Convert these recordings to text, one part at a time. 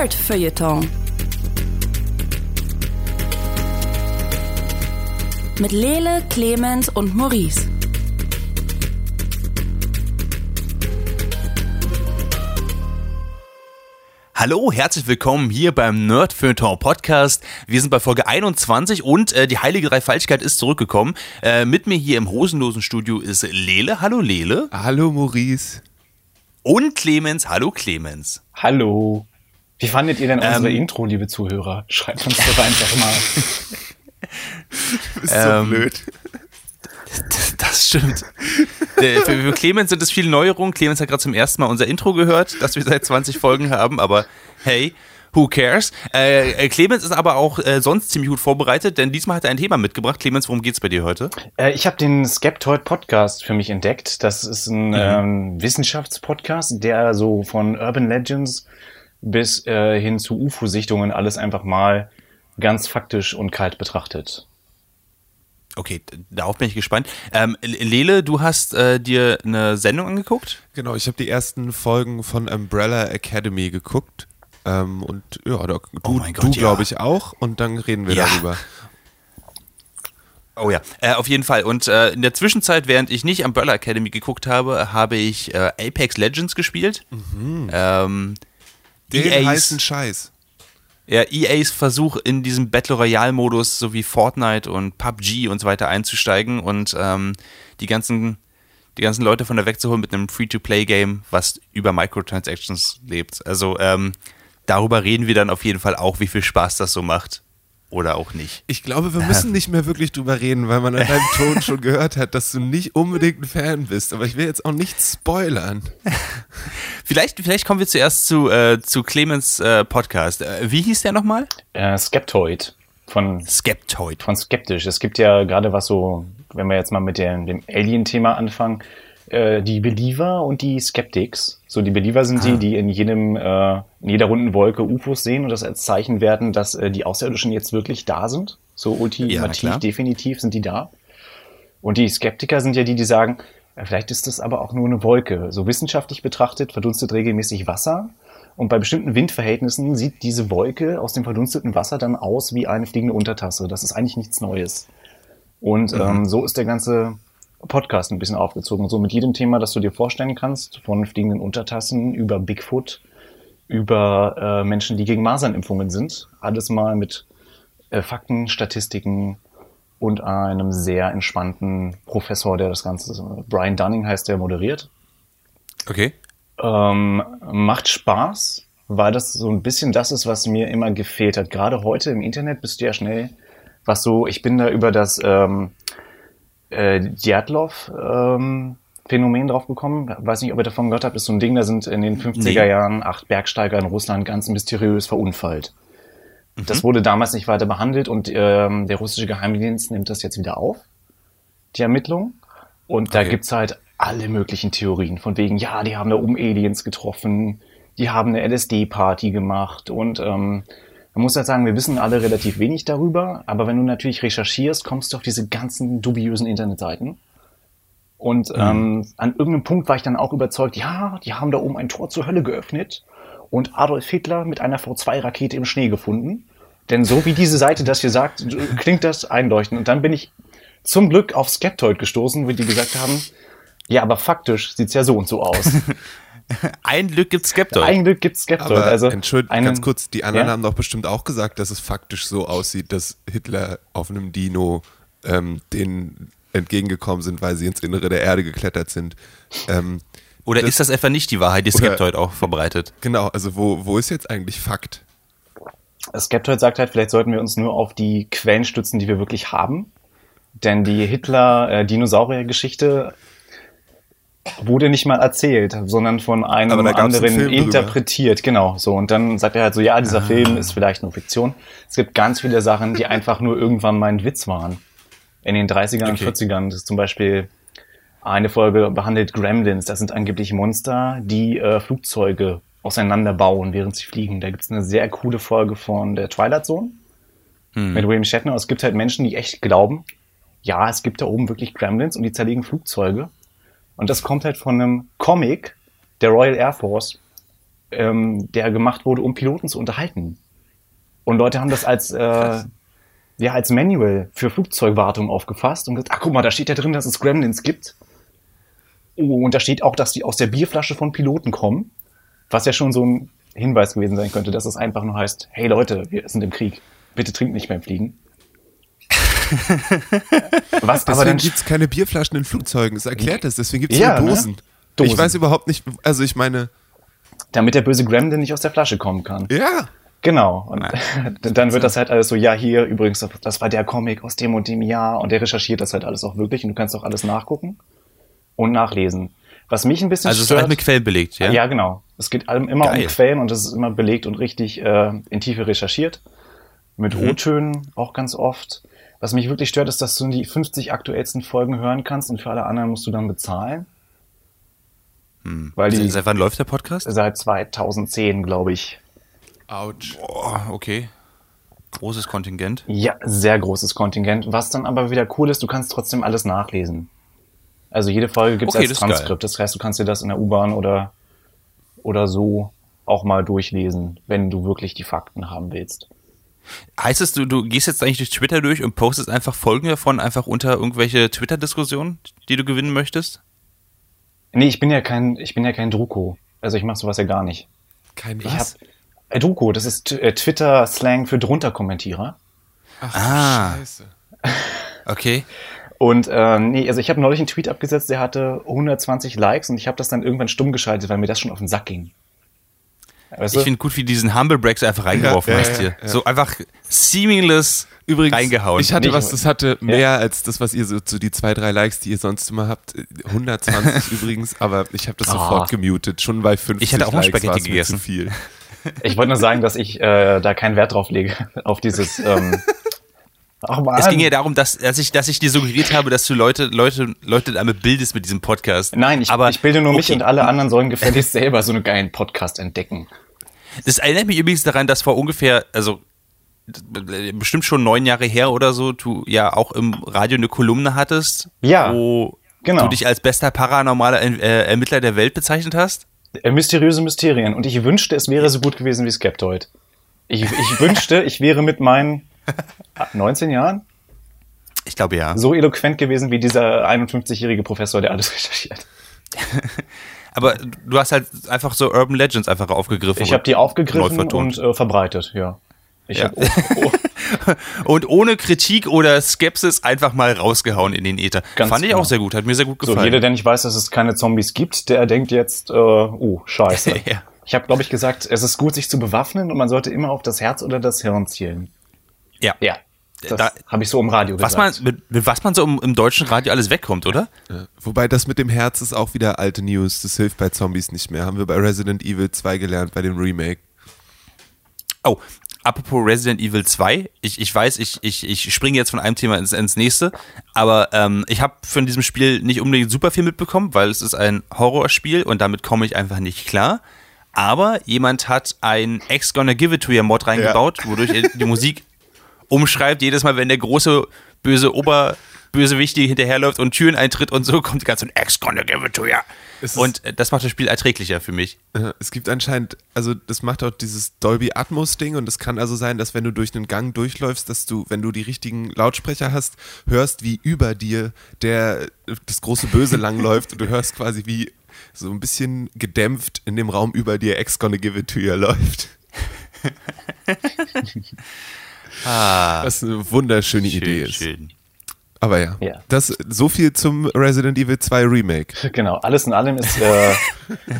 Nerd Feuilleton. Mit Lele, Clemens und Maurice. Hallo, herzlich willkommen hier beim Nerd Feuilleton Podcast. Wir sind bei Folge 21 und äh, die heilige Dreifaltigkeit ist zurückgekommen. Äh, mit mir hier im hosenlosen Studio ist Lele. Hallo Lele. Hallo Maurice. Und Clemens. Hallo Clemens. Hallo. Wie fandet ihr denn unsere ähm, Intro, liebe Zuhörer? Schreibt uns doch einfach mal. du bist so ähm, blöd. Das stimmt. Für, für Clemens sind es viele Neuerungen. Clemens hat gerade zum ersten Mal unser Intro gehört, das wir seit 20 Folgen haben, aber hey, who cares? Äh, äh, Clemens ist aber auch äh, sonst ziemlich gut vorbereitet, denn diesmal hat er ein Thema mitgebracht. Clemens, worum geht's bei dir heute? Äh, ich habe den Skeptoid Podcast für mich entdeckt. Das ist ein mhm. ähm, Wissenschaftspodcast, der so von Urban Legends bis äh, hin zu UFO-Sichtungen alles einfach mal ganz faktisch und kalt betrachtet. Okay, darauf bin ich gespannt. Ähm, Lele, du hast äh, dir eine Sendung angeguckt? Genau, ich habe die ersten Folgen von Umbrella Academy geguckt. Ähm, und ja, da, du, oh du ja. glaube ich auch. Und dann reden wir ja. darüber. Oh ja, äh, auf jeden Fall. Und äh, in der Zwischenzeit, während ich nicht Umbrella Academy geguckt habe, habe ich äh, Apex Legends gespielt. Mhm. Ähm, Den EA's, heißen Scheiß. Ja, EAs Versuch in diesem Battle Royale Modus sowie Fortnite und PUBG und so weiter einzusteigen und ähm, die ganzen die ganzen Leute von da wegzuholen mit einem Free-to-Play-Game, was über Microtransactions lebt. Also ähm, darüber reden wir dann auf jeden Fall auch, wie viel Spaß das so macht oder auch nicht. Ich glaube, wir müssen nicht mehr wirklich drüber reden, weil man an deinem Ton schon gehört hat, dass du nicht unbedingt ein Fan bist. Aber ich will jetzt auch nicht spoilern. vielleicht, vielleicht kommen wir zuerst zu, äh, zu Clemens äh, Podcast. Äh, wie hieß der nochmal? Äh, Skeptoid. Von, Skeptoid. Von Skeptisch. Es gibt ja gerade was so, wenn wir jetzt mal mit der, dem Alien-Thema anfangen, äh, die Believer und die Skeptics. So, die Believer sind ah. die, die in jedem, äh, in jeder runden Wolke UFOs sehen und das als Zeichen werten, dass äh, die Außerirdischen jetzt wirklich da sind. So ultimativ, ja, definitiv sind die da. Und die Skeptiker sind ja die, die sagen, äh, vielleicht ist das aber auch nur eine Wolke. So wissenschaftlich betrachtet verdunstet regelmäßig Wasser. Und bei bestimmten Windverhältnissen sieht diese Wolke aus dem verdunsteten Wasser dann aus wie eine fliegende Untertasse. Das ist eigentlich nichts Neues. Und mhm. ähm, so ist der ganze Podcast ein bisschen aufgezogen. So mit jedem Thema, das du dir vorstellen kannst, von fliegenden Untertassen über Bigfoot, über äh, Menschen, die gegen Masernimpfungen sind. Alles mal mit äh, Fakten, Statistiken und einem sehr entspannten Professor, der das Ganze, Brian Dunning heißt der, moderiert. Okay. Ähm, macht Spaß, weil das so ein bisschen das ist, was mir immer gefehlt hat. Gerade heute im Internet bist du ja schnell, was so, ich bin da über das ähm, äh, Djatlov ähm, Phänomen drauf gekommen. Weiß nicht, ob ihr davon gehört habt. Ist so ein Ding, da sind in den 50er nee. Jahren acht Bergsteiger in Russland ganz mysteriös verunfallt. Mhm. Das wurde damals nicht weiter behandelt und ähm, der russische Geheimdienst nimmt das jetzt wieder auf, die Ermittlung. Und da okay. gibt's halt alle möglichen Theorien. Von wegen, ja, die haben da oben Aliens getroffen, die haben eine LSD-Party gemacht und ähm, man muss halt sagen, wir wissen alle relativ wenig darüber, aber wenn du natürlich recherchierst, kommst du auf diese ganzen dubiösen Internetseiten. Und mhm. ähm, an irgendeinem Punkt war ich dann auch überzeugt, ja, die haben da oben ein Tor zur Hölle geöffnet und Adolf Hitler mit einer V2-Rakete im Schnee gefunden. Denn so wie diese Seite das hier sagt, klingt das einleuchtend. Und dann bin ich zum Glück auf Skeptoid gestoßen, wie die gesagt haben, ja, aber faktisch sieht's ja so und so aus. Ein Glück gibt's Skeptoid. Ein Glück gibt's Skeptoid. Aber also Entschuldigung, ganz kurz, die anderen ja? haben doch bestimmt auch gesagt, dass es faktisch so aussieht, dass Hitler auf einem Dino ähm, denen entgegengekommen sind, weil sie ins Innere der Erde geklettert sind. Ähm, oder das, ist das etwa nicht die Wahrheit, die Skeptoid auch verbreitet? Genau, also wo, wo ist jetzt eigentlich Fakt? Skeptoid sagt halt, vielleicht sollten wir uns nur auf die Quellen stützen, die wir wirklich haben. Denn die Hitler-Dinosaurier-Geschichte wurde nicht mal erzählt, sondern von einem anderen interpretiert. Drüber. Genau, so. Und dann sagt er halt so, ja, dieser ah. Film ist vielleicht nur Fiktion. Es gibt ganz viele Sachen, die einfach nur irgendwann mal ein Witz waren. In den 30ern okay. und 40ern. Das ist zum Beispiel eine Folge behandelt Gremlins. Das sind angeblich Monster, die äh, Flugzeuge auseinanderbauen, während sie fliegen. Da gibt's eine sehr coole Folge von der Twilight Zone hm. mit William Shatner. Es gibt halt Menschen, die echt glauben, ja, es gibt da oben wirklich Gremlins und die zerlegen Flugzeuge. Und das kommt halt von einem Comic der Royal Air Force. ähm, der gemacht wurde, um Piloten zu unterhalten. Und Leute haben das als, äh, ja, als Manual für Flugzeugwartung aufgefasst und gesagt, ach guck mal, da steht ja drin, dass es Gremlins gibt. Oh, und da steht auch, dass die aus der Bierflasche von Piloten kommen. Was ja schon so ein Hinweis gewesen sein könnte, dass es einfach nur heißt, hey Leute, wir sind im Krieg. Bitte trinkt nicht beim Fliegen. Was, deswegen aber dann gibt es keine Bierflaschen in Flugzeugen. Das erklärt das. Deswegen gibt es ja, nur Dosen. Ne? Dosen. Ich weiß überhaupt nicht, also ich meine. Damit der böse Gremlin nicht aus der Flasche kommen kann. Ja. Genau. Und dann wird das halt alles so, ja, hier übrigens, das war der Comic aus dem und dem Jahr und der recherchiert das halt alles auch wirklich und du kannst auch alles nachgucken und nachlesen. Was mich ein bisschen Also es ist halt mit Quellen belegt, ja? Ja, genau. Es geht immer Geil. um Quellen und es ist immer belegt und richtig äh, in Tiefe recherchiert. Mit mhm. O-Tönen auch ganz oft. Was mich wirklich stört, ist, dass du die 50 aktuellsten Folgen hören kannst und für alle anderen musst du dann bezahlen. Hm. Weil die, seit wann läuft der Podcast? Seit 2010, glaube ich. Autsch. Boah, okay. Großes Kontingent. Ja, sehr großes Kontingent. Was dann aber wieder cool ist, du kannst trotzdem alles nachlesen. Also jede Folge gibt es okay, als Transkript. Das heißt, du kannst dir das in der U-Bahn oder, oder so auch mal durchlesen, wenn du wirklich die Fakten haben willst. Heißt es, du, du gehst jetzt eigentlich durch Twitter durch und postest einfach Folgen davon einfach unter irgendwelche Twitter-Diskussionen, die du gewinnen möchtest? Nee, ich bin ja kein, ich bin ja kein Druko. Also ich mache sowas ja gar nicht. Kein was? Ich hab, äh, Druko, das ist äh, Twitter-Slang für drunter Kommentierer. Ach, ah. Scheiße. Okay. Und äh, nee, also ich habe neulich einen Tweet abgesetzt, der hatte 120 Likes und ich habe das dann irgendwann stumm geschaltet, weil mir das schon auf den Sack ging. Weißt ich finde gut, wie diesen Humble Break so einfach reingeworfen ja, hast ja, hier. Ja, so einfach seamless Übrigens, reingehauen. Ich hatte was, das hatte mehr als das, was ihr so, so die zwei, drei Likes, die ihr sonst immer habt. 120 übrigens, aber ich habe das oh. sofort gemutet. Schon bei 50 Ich hätte auch mal Spaghetti gegessen. Zu viel. Ich wollte nur sagen, dass ich äh, da keinen Wert drauf lege, auf dieses ähm, Ach. Es ging ja darum, dass, dass, ich, dass ich dir suggeriert habe, dass du Leute, Leute, Leute damit bildest mit diesem Podcast. Nein, ich, Aber, ich bilde nur okay. mich und alle anderen sollen gefälligst selber so einen geilen Podcast entdecken. Das erinnert mich übrigens daran, dass vor ungefähr, also bestimmt schon neun Jahre her oder so, du ja auch im Radio eine Kolumne hattest, ja, wo genau. du dich als bester paranormaler äh, Ermittler der Welt bezeichnet hast. Äh, mysteriöse Mysterien. Und ich wünschte, es wäre so gut gewesen wie Skeptoid. Ich, ich wünschte, ich wäre mit meinen 19 Jahren? Ich glaube ja. So eloquent gewesen wie dieser 51-jährige Professor, der alles recherchiert. Aber du hast halt einfach so Urban Legends einfach aufgegriffen. Ich habe die aufgegriffen und äh, verbreitet, ja. ja. Oh, oh. und ohne Kritik oder Skepsis einfach mal rausgehauen in den Äther. Ganz Fand ich genau. auch sehr gut, hat mir sehr gut gefallen. So, jeder, der nicht weiß, dass es keine Zombies gibt, der denkt jetzt, äh, oh, scheiße. ja. Ich habe, glaube ich, gesagt, es ist gut, sich zu bewaffnen und man sollte immer auf das Herz oder das Hirn zielen. Ja. Ja. Das habe ich so im Radio gesagt. Was man, mit, mit was man so im, im, deutschen Radio alles wegkommt, oder? Ja. Wobei das mit dem Herz ist auch wieder alte News. Das hilft bei Zombies nicht mehr. Haben wir bei Resident Evil 2 gelernt, bei dem Remake. Oh, apropos Resident Evil 2. Ich, ich weiß, ich, ich, ich springe jetzt von einem Thema ins, ins nächste. Aber ähm, ich habe von diesem Spiel nicht unbedingt super viel mitbekommen, weil es ist ein Horrorspiel und damit komme ich einfach nicht klar. Aber jemand hat ein X Gonna Give It To You Mod reingebaut, ja. wodurch die Musik umschreibt, jedes Mal, wenn der große böse Oberbösewicht hinterherläuft und Türen eintritt und so, kommt die ganze Ex gonna give it to ya. Und das macht das Spiel erträglicher für mich. Es gibt anscheinend, also das macht auch dieses Dolby Atmos Ding und es kann also sein, dass wenn du durch einen Gang durchläufst, dass du, wenn du die richtigen Lautsprecher hast, hörst, wie über dir der das große Böse langläuft und du hörst quasi wie so ein bisschen gedämpft in dem Raum über dir Ex gonna give it to you läuft. Ah, Was eine wunderschöne schön, Idee ist. Schön. Aber ja, ja, das so viel zum Resident Evil 2 Remake. Genau, alles in allem ist äh,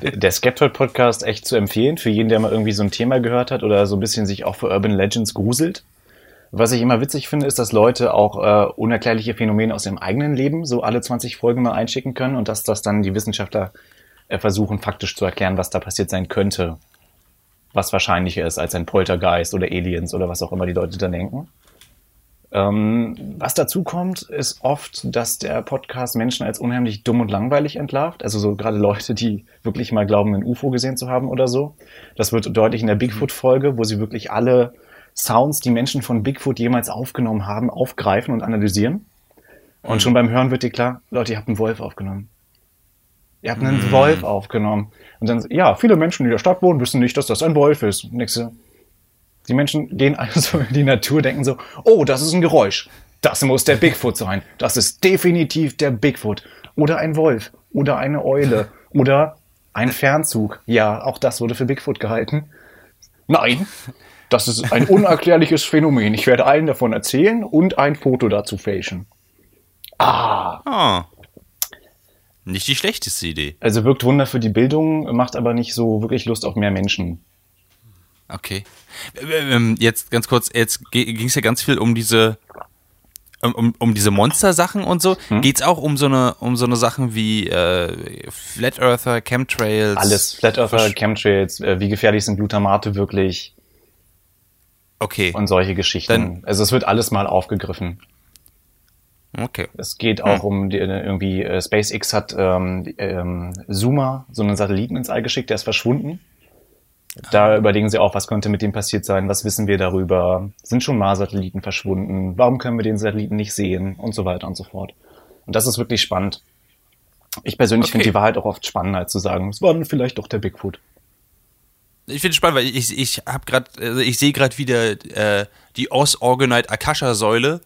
der Skeptoid Podcast echt zu empfehlen für jeden, der mal irgendwie so ein Thema gehört hat oder so ein bisschen sich auch für Urban Legends gruselt. Was ich immer witzig finde, ist, dass Leute auch äh, unerklärliche Phänomene aus ihrem eigenen Leben so alle 20 Folgen mal einschicken können und dass das dann die Wissenschaftler äh, versuchen faktisch zu erklären, was da passiert sein könnte was wahrscheinlicher ist als ein Poltergeist oder Aliens oder was auch immer die Leute dann denken. Ähm, was dazu kommt, ist oft, dass der Podcast Menschen als unheimlich dumm und langweilig entlarvt. Also so gerade Leute, die wirklich mal glauben, ein UFO gesehen zu haben oder so. Das wird deutlich in der Bigfoot-Folge, wo sie wirklich alle Sounds, die Menschen von Bigfoot jemals aufgenommen haben, aufgreifen und analysieren. Und mhm. schon beim Hören wird dir klar, Leute, ihr habt einen Wolf aufgenommen. Ihr habt einen Wolf aufgenommen. Und dann, ja, viele Menschen, die in der Stadt wohnen, wissen nicht, dass das ein Wolf ist. Und ich so, die Menschen gehen also in die Natur, denken so, oh, das ist ein Geräusch. Das muss der Bigfoot sein. Das ist definitiv der Bigfoot. Oder ein Wolf. Oder eine Eule. Oder ein Fernzug. Ja, auch das wurde für Bigfoot gehalten. Nein, das ist ein unerklärliches Phänomen. Ich werde allen davon erzählen und ein Foto dazu fälschen. Ah, Ah. Nicht die schlechteste Idee. also wirkt Wunder für die Bildung, macht aber nicht so wirklich Lust auf mehr Menschen. Okay. Ähm, Jetzt ganz kurz, jetzt ging es ja ganz viel um diese um, um, diese Monster-Sachen und so. Hm? Geht's auch um so eine um so eine Sachen wie äh, Flat Earther, Chemtrails? Alles, Flat Earther, Chemtrails, äh, wie gefährlich sind Glutamate wirklich Okay. und solche Geschichten. Dann- also es wird alles mal aufgegriffen. Okay. Es geht auch um die, irgendwie, äh, SpaceX hat ähm, ähm, Zoomer, so einen Satelliten ins All geschickt, der ist verschwunden. Da überlegen sie auch, was könnte mit dem passiert sein, was wissen wir darüber, sind schon Mars-Satelliten verschwunden, warum können wir den Satelliten nicht sehen und so weiter und so fort. Und das ist wirklich spannend. Ich persönlich Okay. finde die Wahrheit auch oft spannender, als zu sagen, es war vielleicht doch der Bigfoot. Ich finde es spannend, weil ich, ich habe gerade, also ich sehe gerade wieder äh, die Os-Orgonite Akasha-Säule,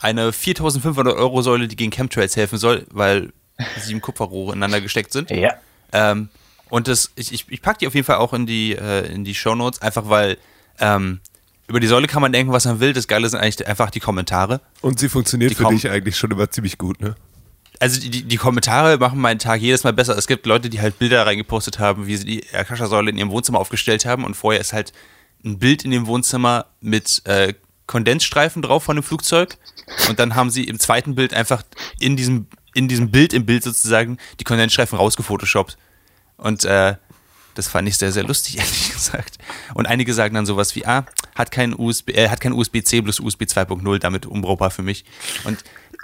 eine 4500 Euro Säule, die gegen Chemtrails helfen soll, weil sieben Kupferrohre ineinander gesteckt sind. Ja. Ähm, und das, ich, ich, ich packe die auf jeden Fall auch in die, äh, in die Shownotes, einfach weil ähm, über die Säule kann man denken, was man will. Das Geile sind eigentlich einfach die Kommentare. Und sie funktioniert Die für dich eigentlich schon immer ziemlich gut, ne? Also die, die Kommentare machen meinen Tag jedes Mal besser. Es gibt Leute, die halt Bilder reingepostet haben, wie sie die Akasha-Säule in ihrem Wohnzimmer aufgestellt haben und vorher ist halt ein Bild in dem Wohnzimmer mit äh, Kondensstreifen drauf von dem Flugzeug und dann haben sie im zweiten Bild einfach in diesem, in diesem Bild im Bild sozusagen die Kondensstreifen rausgefotoshoppt. Und äh, das fand ich sehr, sehr lustig, ehrlich gesagt. Und einige sagen dann sowas wie, ah, hat kein USB, äh, hat kein USB-C, bloß USB 2.0, damit unbrauchbar für mich. Und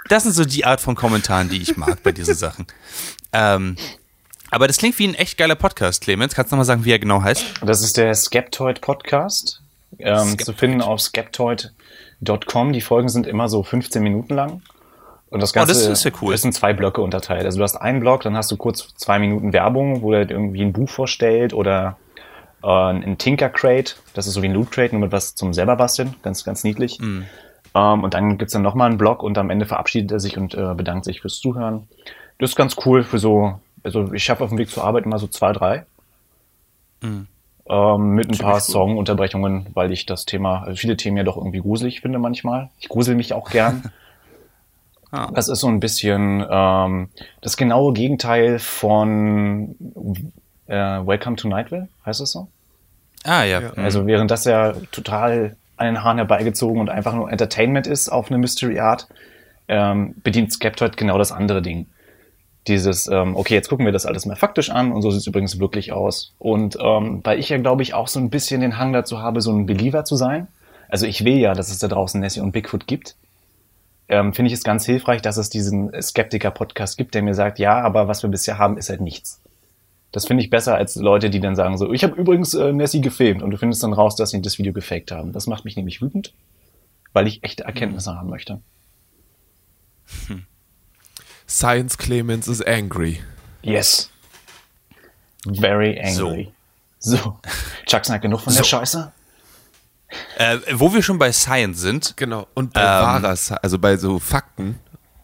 das sind so die Art von Kommentaren, die ich mag bei diesen Sachen. Ähm, aber das klingt wie ein echt geiler Podcast, Clemens. Kannst du nochmal sagen, wie er genau heißt? Das ist der Skeptoid Podcast. Ähm, Skeptoid. Zu finden auf skeptoid.com. Die Folgen sind immer so 15 Minuten lang. Und das Ganze Oh, das ist ja cool. ist in zwei Blöcke unterteilt. Also du hast einen Block, dann hast du kurz zwei Minuten Werbung, wo er irgendwie ein Buch vorstellt oder äh, ein Tinker Crate. Das ist so wie ein Loot Crate, nur mit was zum selber basteln. Ganz, ganz niedlich. Mhm. Ähm, und dann gibt's dann nochmal einen Block und am Ende verabschiedet er sich und äh, bedankt sich fürs Zuhören. Das ist ganz cool für so, also ich schaffe auf dem Weg zur Arbeit immer so zwei, drei. Ähm, mit ein paar. Song-Unterbrechungen, weil ich das Thema, also viele Themen ja doch irgendwie gruselig finde manchmal. Ich grusel mich auch gern. Ah. Das ist so ein bisschen ähm, das genaue Gegenteil von äh, Welcome to Nightville, heißt es so? Ah, ja. Ja. Mhm. Also während das ja total an den Haaren herbeigezogen und einfach nur Entertainment ist auf eine Mystery Art, ähm, bedient Skeptoid genau das andere Ding. Dieses, ähm, okay, jetzt gucken wir das alles mal faktisch an und so sieht es übrigens wirklich aus. Und ähm, weil ich ja, glaube ich, auch so ein bisschen den Hang dazu habe, so ein Believer zu sein. Also ich will ja, dass es da draußen Nessie und Bigfoot gibt. Ähm, Finde ich es ganz hilfreich, dass es diesen Skeptiker-Podcast gibt, der mir sagt, ja, aber was wir bisher haben, ist halt nichts. Das finde ich besser als Leute, die dann sagen so, ich habe übrigens äh, Nessie gefilmt und du findest dann raus, dass sie das Video gefaked haben. Das macht mich nämlich wütend, weil ich echte Erkenntnisse haben möchte. Science Clemens is angry. Yes. Very angry. So. Chuck hat genug von der So. Scheiße? Äh, wo wir schon bei Science sind, Genau. Und bei Ähm. wahrer, also bei so Fakten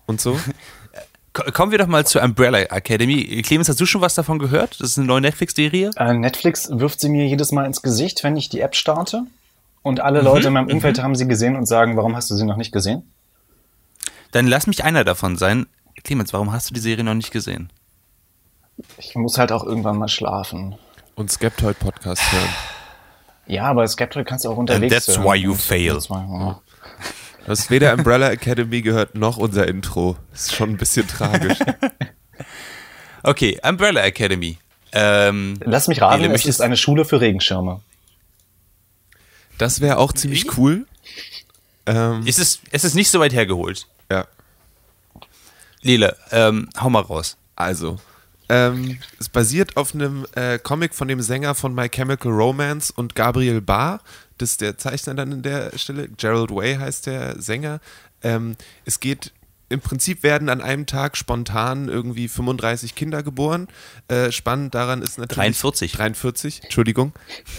und so. ko- kommen wir doch mal zur Umbrella Academy. Clemens, hast du schon was davon gehört? Das ist eine neue Netflix-Serie. Äh, Netflix wirft sie mir jedes Mal ins Gesicht, wenn ich die App starte. Und alle Leute in meinem Umfeld haben sie gesehen und sagen, warum hast du sie noch nicht gesehen? Dann lass mich einer davon sein. Clemens, warum hast du die Serie noch nicht gesehen? Ich muss halt auch irgendwann mal schlafen. Und Skeptoid Podcast hören. Ja, aber Skeptoid kannst du auch unterwegs that's hören. why you fail. That's. Du hast weder Umbrella Academy gehört, noch unser Intro. Ist schon ein bisschen tragisch. Okay, Umbrella Academy. Ähm, Lass mich raten, es möchtest- ist eine Schule für Regenschirme. Das wäre auch ziemlich cool. Ähm, ist es, es ist nicht so weit hergeholt. ja. Lele, ähm, hau mal raus. Also, ähm, es basiert auf einem äh, Comic von dem Sänger von My Chemical Romance und Gabriel Barr. Das ist der Zeichner dann in der Stelle. Gerald Way heißt der Sänger. Ähm, es geht im Prinzip werden an einem Tag spontan irgendwie 35 Kinder geboren. Äh, spannend daran ist natürlich 43. 43, Entschuldigung,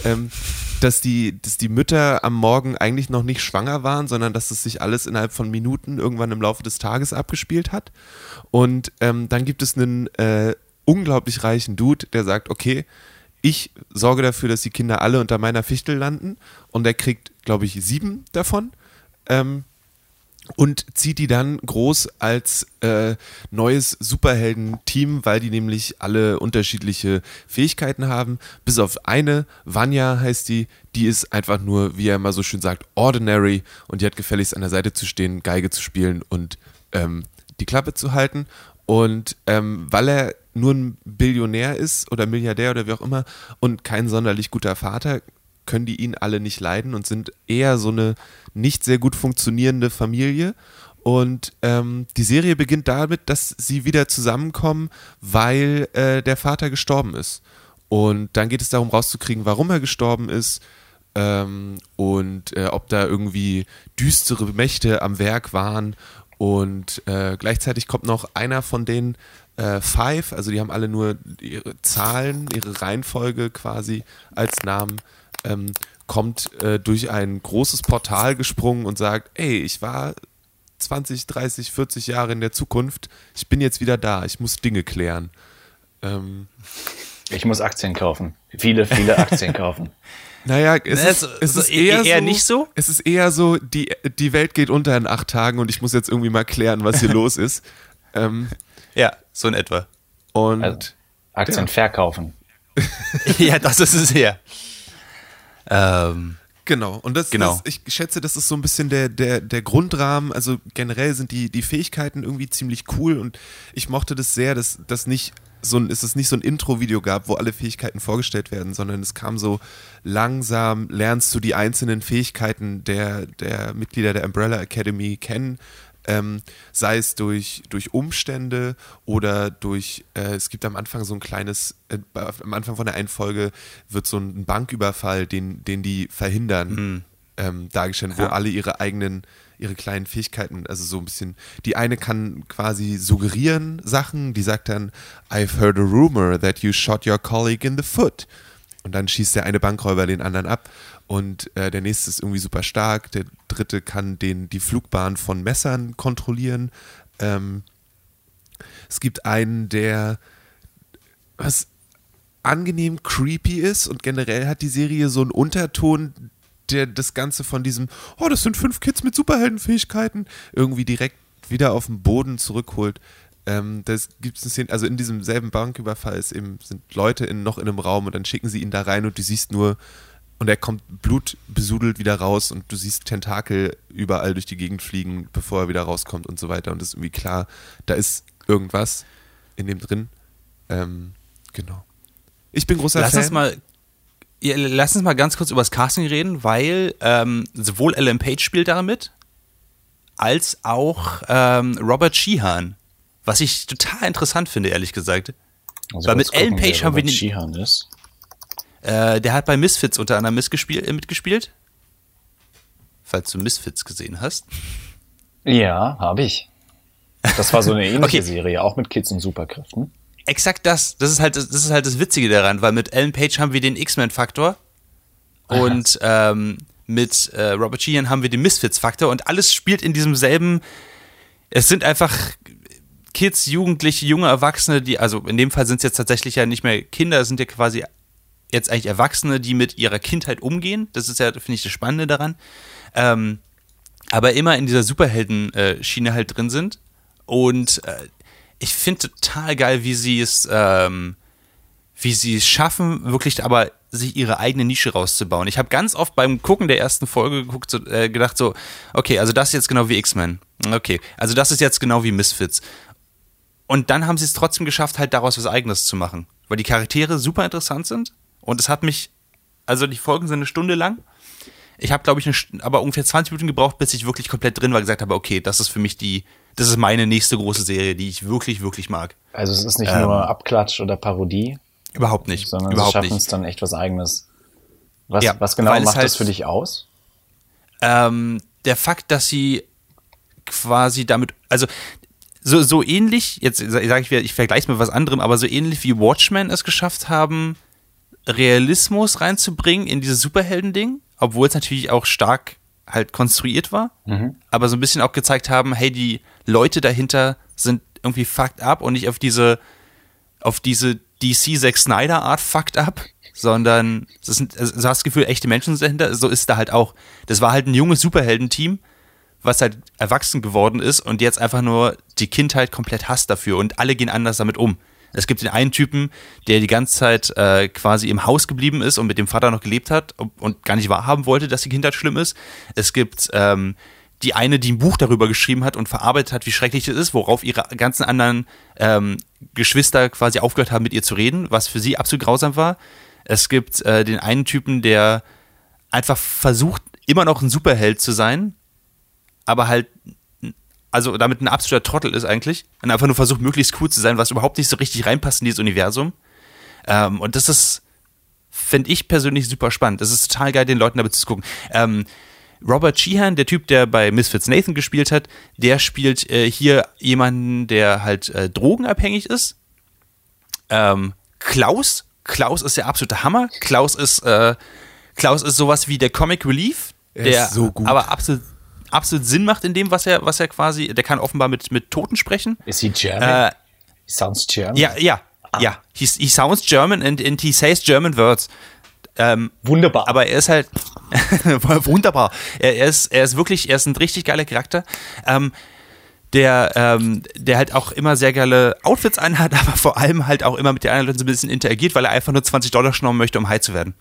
ähm, dass die, dass die Mütter am Morgen eigentlich noch nicht schwanger waren, sondern dass es sich alles innerhalb von Minuten irgendwann im Laufe des Tages abgespielt hat. Und ähm, dann gibt es einen äh, unglaublich reichen Dude, der sagt, okay, ich sorge dafür, dass die Kinder alle unter meiner Fichtel landen und er kriegt, glaube ich, sieben davon. Ähm, und zieht die dann groß als äh, neues Superhelden-Team, weil die nämlich alle unterschiedliche Fähigkeiten haben. Bis auf eine, Vanya heißt die, die ist einfach nur, wie er immer so schön sagt, ordinary und die hat gefälligst an der Seite zu stehen, Geige zu spielen und ähm, die Klappe zu halten. Und ähm, weil er nur ein Billionär ist oder Milliardär oder wie auch immer und kein sonderlich guter Vater, können die ihn alle nicht leiden und sind eher so eine nicht sehr gut funktionierende Familie. Und ähm, die Serie beginnt damit, dass sie wieder zusammenkommen, weil äh, der Vater gestorben ist. Und dann geht es darum rauszukriegen, warum er gestorben ist ähm, und äh, ob da irgendwie düstere Mächte am Werk waren. Und äh, gleichzeitig kommt noch einer von den äh, Five, also die haben alle nur ihre Zahlen, ihre Reihenfolge quasi als Namen ähm, kommt äh, durch ein großes Portal gesprungen und sagt, ey, ich war 20, 30, 40 Jahre in der Zukunft, ich bin jetzt wieder da, ich muss Dinge klären. Ähm, ich muss Aktien kaufen. Viele, viele Aktien kaufen. Naja, es, Ne, ist, so- es ist eher- eher, eher so, nicht so? Es ist eher so, die, die Welt geht unter in acht Tagen und ich muss jetzt irgendwie mal klären, was hier los ist. Ähm, Ja, so in etwa. und Also, Aktien verkaufen. ja, das ist es eher. Ähm, Genau, und das, Genau. das ich schätze, das ist so ein bisschen der, der, der Grundrahmen. Also generell sind die, die Fähigkeiten irgendwie ziemlich cool und ich mochte das sehr, dass das nicht so ein, dass es nicht so ein Intro-Video gab, wo alle Fähigkeiten vorgestellt werden, sondern es kam so langsam, lernst du die einzelnen Fähigkeiten der, der Mitglieder der Umbrella Academy kennen. Ähm, sei es durch, durch Umstände oder durch, äh, es gibt am Anfang so ein kleines, äh, am Anfang von der einen Folge wird so ein Banküberfall, den, den die verhindern, ähm, dargestellt, wo Ja. alle ihre eigenen, ihre kleinen Fähigkeiten, also so ein bisschen, die eine kann quasi suggerieren Sachen, die sagt dann, I've heard a rumor that you shot your colleague in the foot. Und dann schießt der eine Bankräuber den anderen ab und äh, der nächste ist irgendwie super stark, der dritte kann den, die Flugbahn von Messern kontrollieren. Ähm, es gibt einen, der was angenehm creepy ist und generell hat die Serie so einen Unterton, der das Ganze von diesem, oh, das sind fünf Kids mit Superheldenfähigkeiten, irgendwie direkt wieder auf den Boden zurückholt. Ähm, das gibt Szene, also in diesem selben Banküberfall eben, sind Leute in, noch in einem Raum und dann schicken sie ihn da rein und du siehst nur, und er kommt blutbesudelt wieder raus und du siehst Tentakel überall durch die Gegend fliegen, bevor er wieder rauskommt und so weiter. Und es ist irgendwie klar, da ist irgendwas in dem drin. Ähm, genau. Ich bin großer lass Fan. uns mal. Ja, lass uns mal ganz kurz über das Casting reden, weil ähm, sowohl Ellen Page spielt darin mit, als auch ähm, Robert Sheehan. Was ich total interessant finde, ehrlich gesagt. Also Weil mit Ellen Page haben wir den- Sheehan ist. Äh, der hat bei Misfits unter anderem mitgespielt, äh, mitgespielt. Falls du Misfits gesehen hast. Ja, habe ich. Das war so eine ähnliche Okay. Serie, auch mit Kids und Superkräften. Exakt das. Das ist halt das, das ist halt das Witzige daran, weil mit Ellen Page haben wir den X-Men-Faktor und ähm, mit äh, Robert Sheehan haben wir den Misfits-Faktor und alles spielt in diesem selben. Es sind einfach Kids, Jugendliche, junge Erwachsene, die, also in dem Fall sind es jetzt tatsächlich ja nicht mehr Kinder, es sind ja quasi jetzt eigentlich Erwachsene, die mit ihrer Kindheit umgehen. Das ist ja, finde ich, das Spannende daran. Ähm, aber immer in dieser Superhelden-Schiene halt drin sind. Und äh, ich finde total geil, wie sie es, ähm, wie sie es schaffen, wirklich aber sich ihre eigene Nische rauszubauen. Ich habe ganz oft beim Gucken der ersten Folge geguckt, so, äh, gedacht so, okay, also das ist jetzt genau wie X-Men. Okay, also das ist jetzt genau wie Misfits. Und dann haben sie es trotzdem geschafft, halt daraus was Eigenes zu machen. Weil die Charaktere super interessant sind. Und es hat mich, also die Folgen sind eine Stunde lang. Ich habe, glaube ich, eine, aber ungefähr 20 Minuten gebraucht, bis ich wirklich komplett drin war, gesagt habe, okay, das ist für mich die, das ist meine nächste große Serie, die ich wirklich, wirklich mag. Also es ist nicht Ähm, nur Abklatsch oder Parodie, Überhaupt nicht. sondern sie überhaupt schaffen nicht. es dann echt was Eigenes. Was, Ja, was genau macht halt- das für dich aus? Ähm, der Fakt, dass sie quasi damit, also so, so ähnlich, jetzt sage ich wieder, ich vergleiche es mit was anderem, aber so ähnlich wie Watchmen es geschafft haben, Realismus reinzubringen in dieses Superhelden-Ding, obwohl es natürlich auch stark halt konstruiert war, mhm. aber so ein bisschen auch gezeigt haben, hey, die Leute dahinter sind irgendwie fucked up und nicht auf diese, auf diese DC Zack Snyder Art fucked up, sondern das sind, also, du hast das Gefühl, echte Menschen sind dahinter. So ist da halt auch. Das war halt ein junges Superheldenteam, was halt erwachsen geworden ist und jetzt einfach nur die Kindheit komplett hasst dafür und alle gehen anders damit um. Es gibt den einen Typen, der die ganze Zeit äh, quasi im Haus geblieben ist und mit dem Vater noch gelebt hat und gar nicht wahrhaben wollte, dass die Kindheit schlimm ist. Es gibt ähm, die eine, die ein Buch darüber geschrieben hat und verarbeitet hat, wie schrecklich es ist, worauf ihre ganzen anderen ähm, Geschwister quasi aufgehört haben, mit ihr zu reden, was für sie absolut grausam war. Es gibt äh, den einen Typen, der einfach versucht, immer noch ein Superheld zu sein, aber halt, also damit ein absoluter Trottel ist eigentlich und einfach nur versucht, möglichst cool zu sein, was überhaupt nicht so richtig reinpasst in dieses Universum. Ähm, und das ist, finde ich persönlich super spannend. Das ist total geil, den Leuten damit zu gucken. Ähm, Robert Sheehan, der Typ, der bei Misfits Nathan gespielt hat, der spielt äh, hier jemanden, der halt äh, drogenabhängig ist. Ähm, Klaus, Klaus ist der absolute Hammer. Klaus ist, äh, Klaus ist sowas wie der Comic Relief, der so aber absolut, absolut Sinn macht in dem, was er, was er quasi, der kann offenbar mit, mit Toten sprechen. Ist he German? Äh, he sounds German. Ja, ja, ah. ja. He, he sounds German and, and he says German words. Ähm, wunderbar. Aber er ist halt wunderbar. Er, er, ist, er ist wirklich, er ist ein richtig geiler Charakter. Ähm, der, ähm, der halt auch immer sehr geile Outfits anhat, aber vor allem halt auch immer mit den anderen Leuten so ein bisschen interagiert, weil er einfach nur 20 Dollar schnorren möchte, um high zu werden.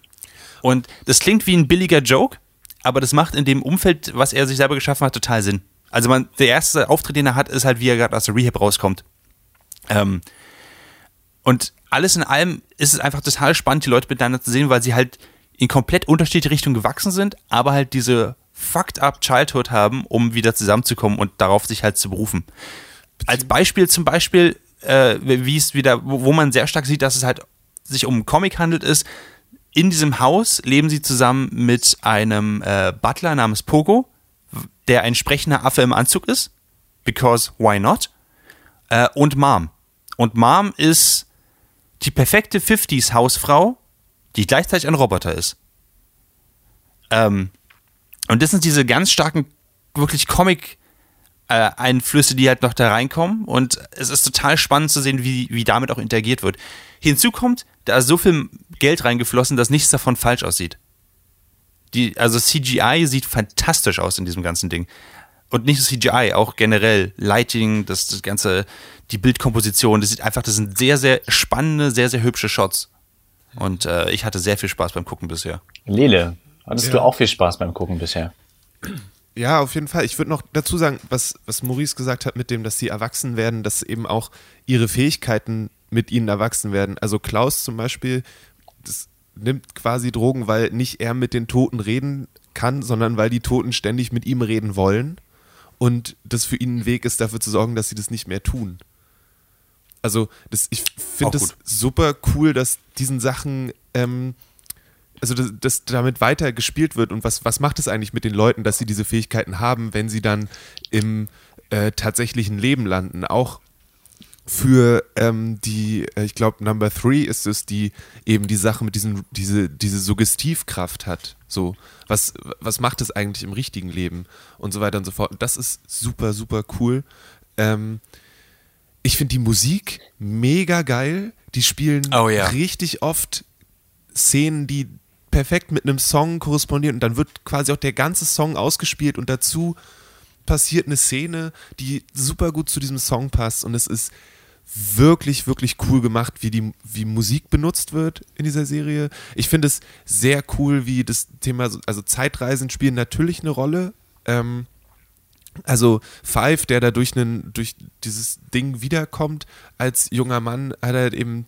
Und das klingt wie ein billiger Joke, aber das macht in dem Umfeld, was er sich selber geschaffen hat, total Sinn. Also man, der erste Auftritt, den er hat, ist halt, wie er gerade aus der Rehab rauskommt. Ähm, und alles in allem ist es einfach total spannend, die Leute miteinander zu sehen, weil sie halt in komplett unterschiedliche Richtungen gewachsen sind, aber halt diese fucked up Childhood haben, um wieder zusammenzukommen und darauf sich halt zu berufen. Als Beispiel zum Beispiel, äh, wie es wieder, wo, wo man sehr stark sieht, dass es halt sich um einen Comic handelt, ist, in diesem Haus leben sie zusammen mit einem äh, Butler namens Pogo, der ein sprechender Affe im Anzug ist, because why not? Äh, und Mom. Und Mom ist die perfekte 50s Hausfrau, die gleichzeitig ein Roboter ist. Ähm, und das sind diese ganz starken, wirklich Comic- äh, Einflüsse, die halt noch da reinkommen. Und es ist total spannend zu sehen, wie, wie damit auch interagiert wird. Hinzu kommt, da ist so viel Geld reingeflossen, dass nichts davon falsch aussieht. Die, also CGI sieht fantastisch aus in diesem ganzen Ding. Und nicht nur CGI, auch generell Lighting, das, das ganze, die Bildkomposition, das sieht einfach, das sind sehr, sehr spannende, sehr, sehr hübsche Shots. Und äh, ich hatte sehr viel Spaß beim Gucken bisher. Lele, hattest ja. du auch viel Spaß beim Gucken bisher? Ja, auf jeden Fall. Ich würde noch dazu sagen, was, was Maurice gesagt hat mit dem, dass sie erwachsen werden, dass eben auch ihre Fähigkeiten mit ihnen erwachsen werden. Also Klaus zum Beispiel, das nimmt quasi Drogen, weil nicht er mit den Toten reden kann, sondern weil die Toten ständig mit ihm reden wollen. Und das für ihn ein Weg ist, dafür zu sorgen, dass sie das nicht mehr tun. Also das, ich finde es super cool, dass diesen Sachen, ähm, also dass, dass, damit weiter gespielt wird und was, was macht es eigentlich mit den Leuten, dass sie diese Fähigkeiten haben, wenn sie dann im äh, tatsächlichen Leben landen. Auch für ähm, die, äh, ich glaube, Number Three ist es, die eben die Sache mit diesen, diese, diese Suggestivkraft hat. So, was, was macht es eigentlich im richtigen Leben und so weiter und so fort. Und das ist super, super cool. Ähm, ich finde die Musik mega geil. Die spielen oh, ja. richtig oft Szenen, die perfekt mit einem Song korrespondieren und dann wird quasi auch der ganze Song ausgespielt und dazu passiert eine Szene, die super gut zu diesem Song passt und es ist wirklich, wirklich cool gemacht, wie die wie Musik benutzt wird in dieser Serie. Ich finde es sehr cool, wie das Thema, also Zeitreisen spielen natürlich eine Rolle. Ähm, also Five, der da durch, einen, durch dieses Ding wiederkommt, als junger Mann, hat er eben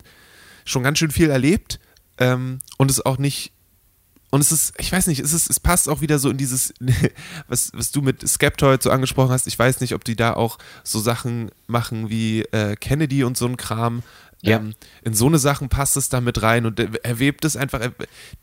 schon ganz schön viel erlebt ähm, und ist auch nicht. Und es ist, ich weiß nicht, es, ist, es passt auch wieder so in dieses, was, was du mit Skeptoid so angesprochen hast. Ich weiß nicht, ob die da auch so Sachen machen wie äh, Kennedy und so ein Kram. Ja. Ähm, in so eine Sachen passt es da mit rein und er webt es einfach, er,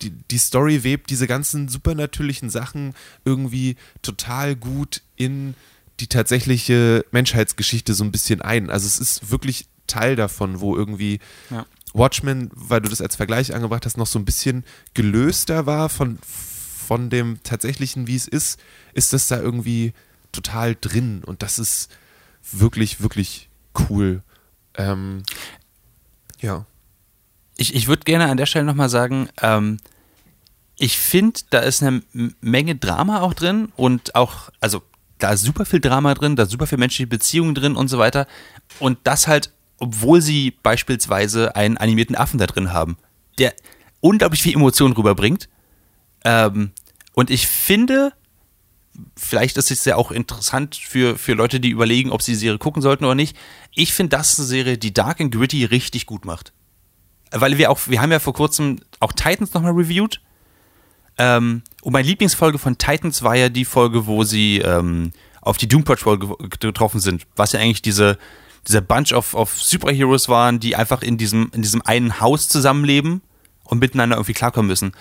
die, die Story webt diese ganzen supernatürlichen Sachen irgendwie total gut in die tatsächliche Menschheitsgeschichte so ein bisschen ein. Also es ist wirklich Teil davon, wo irgendwie Ja. Watchmen, weil du das als Vergleich angebracht hast, noch so ein bisschen gelöster war von, von dem tatsächlichen, wie es ist, ist das da irgendwie total drin und das ist wirklich, wirklich cool. Ähm, ja. Ich, ich würde gerne an der Stelle nochmal sagen, ähm, ich finde, da ist eine Menge Drama auch drin und auch, also da ist super viel Drama drin, da ist super viel menschliche Beziehungen drin und so weiter. Und das halt, obwohl sie beispielsweise einen animierten Affen da drin haben, der unglaublich viel Emotionen rüberbringt. Ähm, und ich finde, vielleicht ist es ja auch interessant für, für Leute, die überlegen, ob sie die Serie gucken sollten oder nicht. Ich finde, das ist eine Serie, die Dark and Gritty richtig gut macht. Weil wir auch, wir haben ja vor kurzem auch Titans nochmal reviewed. Ähm, und meine Lieblingsfolge von Titans war ja die Folge, wo sie ähm, auf die Doom Patrol ge getroffen sind, was ja eigentlich diese, dieser Bunch of, of Superheroes waren, die einfach in diesem, in diesem einen Haus zusammenleben und miteinander irgendwie klarkommen müssen.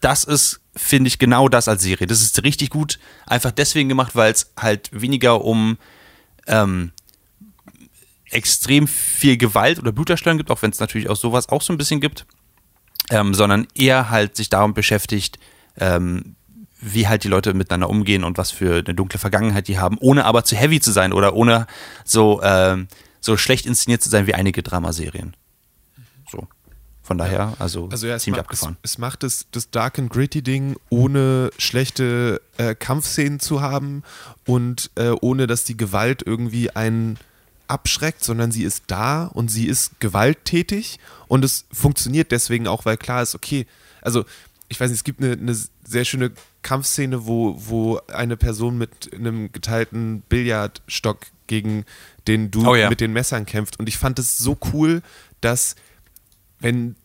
Das ist, finde ich, genau das als Serie. Das ist richtig gut, einfach deswegen gemacht, weil es halt weniger um ähm, extrem viel Gewalt oder Bluterstellen gibt, auch wenn es natürlich auch sowas auch so ein bisschen gibt, ähm, sondern eher halt sich darum beschäftigt, ähm, wie halt die Leute miteinander umgehen und was für eine dunkle Vergangenheit die haben, ohne aber zu heavy zu sein oder ohne so, ähm, so schlecht inszeniert zu sein wie einige Dramaserien. So. Von daher, also, Also ja, es, ziemlich ma- es, abgefahren. es macht das, das Dark and Gritty Ding, ohne schlechte äh, Kampfszenen zu haben und äh, ohne dass die Gewalt irgendwie einen abschreckt, sondern sie ist da und sie ist gewalttätig und es funktioniert deswegen auch, weil klar ist, okay, also ich weiß nicht, es gibt eine, eine sehr schöne Kampfszene, wo, wo eine Person mit einem geteilten Billardstock gegen den Dude Oh ja. mit den Messern kämpft und ich fand es so cool, dass wenn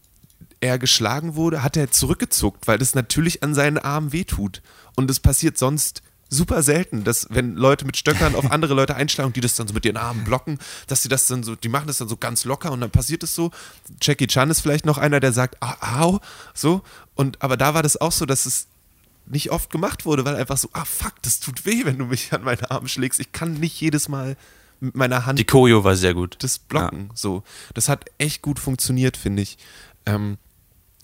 er geschlagen wurde, hat er zurückgezuckt, weil das natürlich an seinen Armen wehtut. Und es passiert sonst super selten, dass wenn Leute mit Stöckern auf andere Leute einschlagen und die das dann so mit ihren Armen blocken, dass sie das dann so, die machen das dann so ganz locker und dann passiert es so. Jackie Chan ist vielleicht noch einer, der sagt, ah, au, so. Und aber da war das auch so, dass es nicht oft gemacht wurde, weil einfach so, ah fuck, das tut weh, wenn du mich an meine Arme schlägst. Ich kann nicht jedes Mal mit meiner Hand Die Choreo war sehr gut. das blocken. So, das hat echt gut funktioniert, finde ich. Ähm,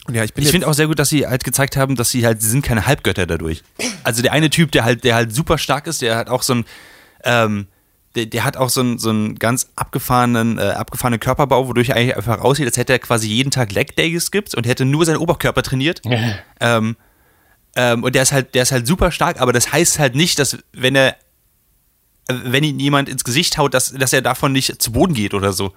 und ja, ich bin Ich finde auch sehr gut, dass sie halt gezeigt haben, dass sie halt, sie sind keine Halbgötter dadurch. Also der eine Typ, der halt, der halt super stark ist, der hat auch so ein, ähm, der, der hat auch so einen, so einen ganz abgefahrenen, äh, abgefahrenen Körperbau, wodurch er eigentlich einfach aussieht, als hätte er quasi jeden Tag Leg Days gibt und hätte nur seinen Oberkörper trainiert. ähm, ähm, und der ist halt, der ist halt super stark, aber das heißt halt nicht, dass wenn er, wenn ihn jemand ins Gesicht haut, dass, dass er davon nicht zu Boden geht oder so.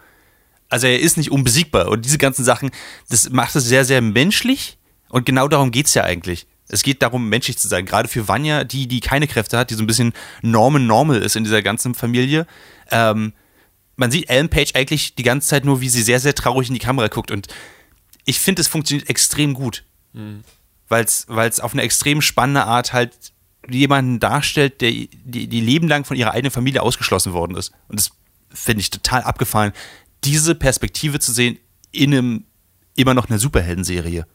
Also er ist nicht unbesiegbar. Und diese ganzen Sachen, das macht es sehr, sehr menschlich. Und genau darum geht es ja eigentlich. Es geht darum, menschlich zu sein. Gerade für Vanya, die, die keine Kräfte hat, die so ein bisschen Norman Normal ist in dieser ganzen Familie. Ähm, man sieht Ellen Page eigentlich die ganze Zeit nur, wie sie sehr, sehr traurig in die Kamera guckt. Und ich finde, es funktioniert extrem gut. Weil es auf eine extrem spannende Art halt jemanden darstellt, der die, die Leben lang von ihrer eigenen Familie ausgeschlossen worden ist. Und das finde ich total abgefahren, diese Perspektive zu sehen in einem immer noch einer Superheldenserie.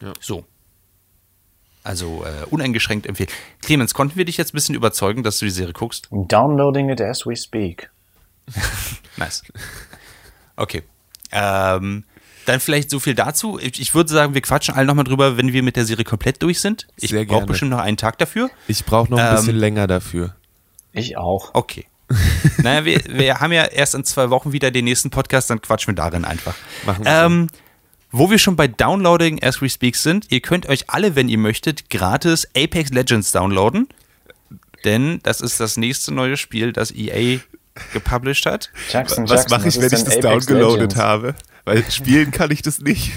Ja. So. Also äh, uneingeschränkt empfehlen. Clemens, konnten wir dich jetzt ein bisschen überzeugen, dass du die Serie guckst? Downloading it as we speak. Nice. Okay. Ähm, dann vielleicht so viel dazu. Ich, ich würde sagen, wir quatschen alle nochmal drüber, wenn wir mit der Serie komplett durch sind. Ich brauche bestimmt noch einen Tag dafür. ich brauche noch ein Ähm, bisschen länger dafür. Ich auch. Okay. naja, wir, wir haben ja erst in zwei Wochen wieder den nächsten Podcast, dann quatschen wir darin einfach. Machen wir ähm, Wo wir schon bei Downloading as we speak sind, ihr könnt euch alle, wenn ihr möchtet, gratis Apex Legends downloaden. Denn das ist das nächste neue Spiel, das EA gepublished hat. Jackson, Was Jackson, mache ich, wenn ich das Apex downgeloadet Legends? habe? Weil spielen kann ich das nicht.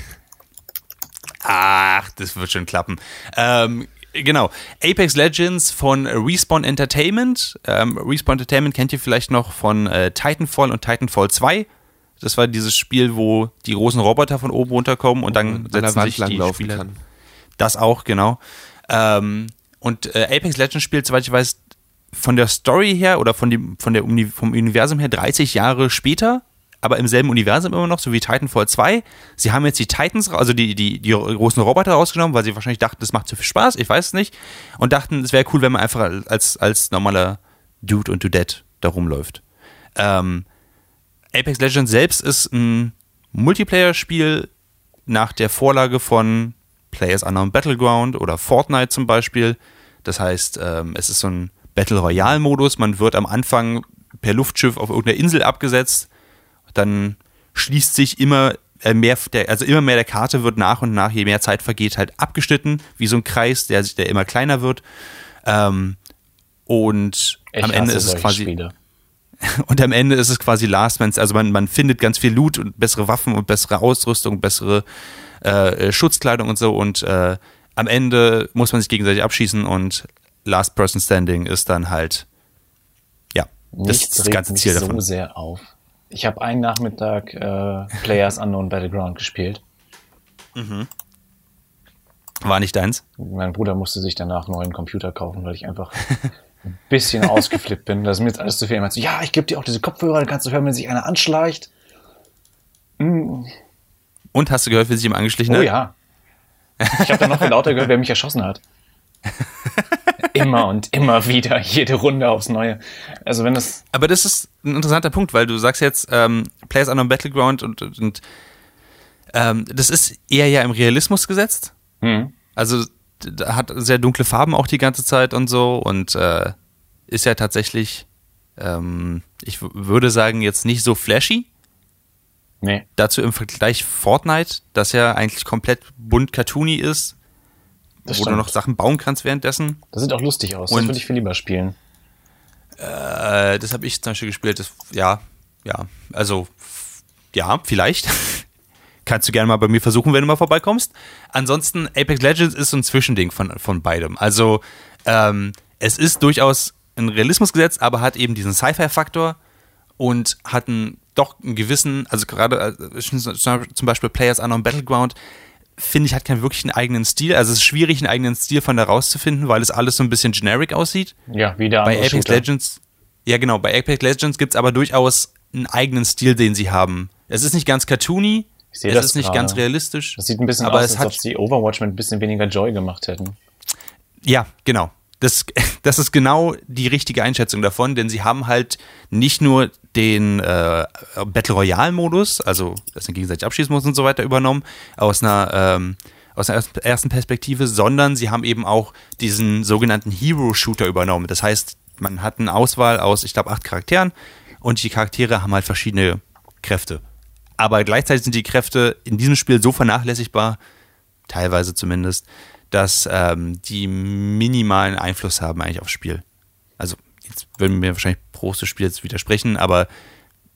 Ach, das wird schon klappen. Ähm, genau. Apex Legends von Respawn Entertainment. Ähm, Respawn Entertainment kennt ihr vielleicht noch von äh, Titanfall und Titanfall 2. Das war dieses Spiel, wo die großen Roboter von oben runterkommen und dann an der setzen sich die Spieler. kann. Das auch, genau. Ähm, und äh, Apex Legends spielt, soweit ich weiß, von der Story her oder von dem, von der Uni vom Universum her 30 Jahre später, aber im selben Universum immer noch, so wie Titanfall 2. Sie haben jetzt die Titans, also die, die, die großen Roboter rausgenommen, weil sie wahrscheinlich dachten, das macht zu viel Spaß, ich weiß es nicht. Und dachten, es wäre cool, wenn man einfach als, als normaler Dude und Dudette da rumläuft. Ähm, Apex Legends selbst ist ein Multiplayer-Spiel nach der Vorlage von Players Unknown Battleground oder Fortnite zum Beispiel. Das heißt, ähm, es ist so ein Battle Royale-Modus. Man wird am Anfang per Luftschiff auf irgendeiner Insel abgesetzt. Dann schließt sich immer äh, mehr, der, also immer mehr der Karte wird nach und nach, je mehr Zeit vergeht, halt abgeschnitten, wie so ein Kreis, der sich, der immer kleiner wird. Ähm, und Ich am Ende ist es quasi. Spiele. Und am Ende ist es quasi Last Man's, also man, man findet ganz viel Loot und bessere Waffen und bessere Ausrüstung, bessere äh, Schutzkleidung und so. Und äh, am Ende muss man sich gegenseitig abschießen und Last Person Standing ist dann halt, ja, das, Nichts das regt ganze mich Ziel so davon. sehr auf. Ich habe einen Nachmittag äh, Players Unknown Battleground gespielt. War nicht deins? Mein Bruder musste sich danach einen neuen Computer kaufen, weil ich einfach ein bisschen ausgeflippt bin. Das ist mir jetzt alles zu viel. Er meinte so, ja, ich gebe dir auch diese Kopfhörer, dann kannst du hören, wenn sich einer anschleicht. Und hast du gehört, wie sich ihm angeschlichen Oh hat? ja. Ich habe dann noch viel lauter gehört, wer mich erschossen hat. Immer und immer wieder, jede Runde aufs Neue. Also wenn das, Aber das ist ein interessanter Punkt, weil du sagst jetzt ähm, Players Unknown Battleground und, und, und ähm, das ist eher ja im Realismus gesetzt. hm, Also hat sehr dunkle Farben auch die ganze Zeit und so und äh, ist ja tatsächlich, ähm, ich würde sagen, jetzt nicht so flashy. nee, Dazu im Vergleich Fortnite, das ja eigentlich komplett bunt cartoony ist, das wo du stimmt. noch Sachen bauen kannst währenddessen. Das sieht auch lustig aus. das Und- würde ich viel lieber spielen. Äh, das habe ich zum Beispiel gespielt. Das, ja, ja, also ja, vielleicht. Kannst du gerne mal bei mir versuchen, wenn du mal vorbeikommst. Ansonsten, Apex Legends ist so ein Zwischending von, von beidem. Also, ähm, es ist durchaus ein Realismusgesetz, aber hat eben diesen Sci-Fi-Faktor und hat einen, doch einen gewissen, also gerade äh, zum Beispiel Players Unknown Battleground, finde ich, hat keinen wirklichen eigenen Stil. Also es ist schwierig, einen eigenen Stil von da rauszufinden, weil es alles so ein bisschen generic aussieht Ja, wie der bei Apex Shooter. Legends, ja genau, bei Apex Legends gibt es aber durchaus einen eigenen Stil, den sie haben. Es ist nicht ganz cartoony, Ich sehe es das ist nicht gerade. ganz realistisch. Das sieht ein bisschen aber aus, es als hat, ob sie Overwatch mit ein bisschen weniger Joy gemacht hätten. Ja, genau. Das, das ist genau die richtige Einschätzung davon, denn sie haben halt nicht nur den äh, Battle Royale-Modus, also dass man gegenseitig abschießen muss und so weiter, übernommen, aus einer, ähm, aus einer ersten- ersten Perspektive, sondern sie haben eben auch diesen sogenannten Hero-Shooter übernommen. Das heißt, man hat eine Auswahl aus, ich glaube, acht Charakteren und die Charaktere haben halt verschiedene Kräfte. Aber gleichzeitig sind die Kräfte in diesem Spiel so vernachlässigbar, teilweise zumindest, dass ähm, die minimalen Einfluss haben eigentlich aufs Spiel. Also jetzt würden mir wahrscheinlich Pros des Spiels widersprechen, aber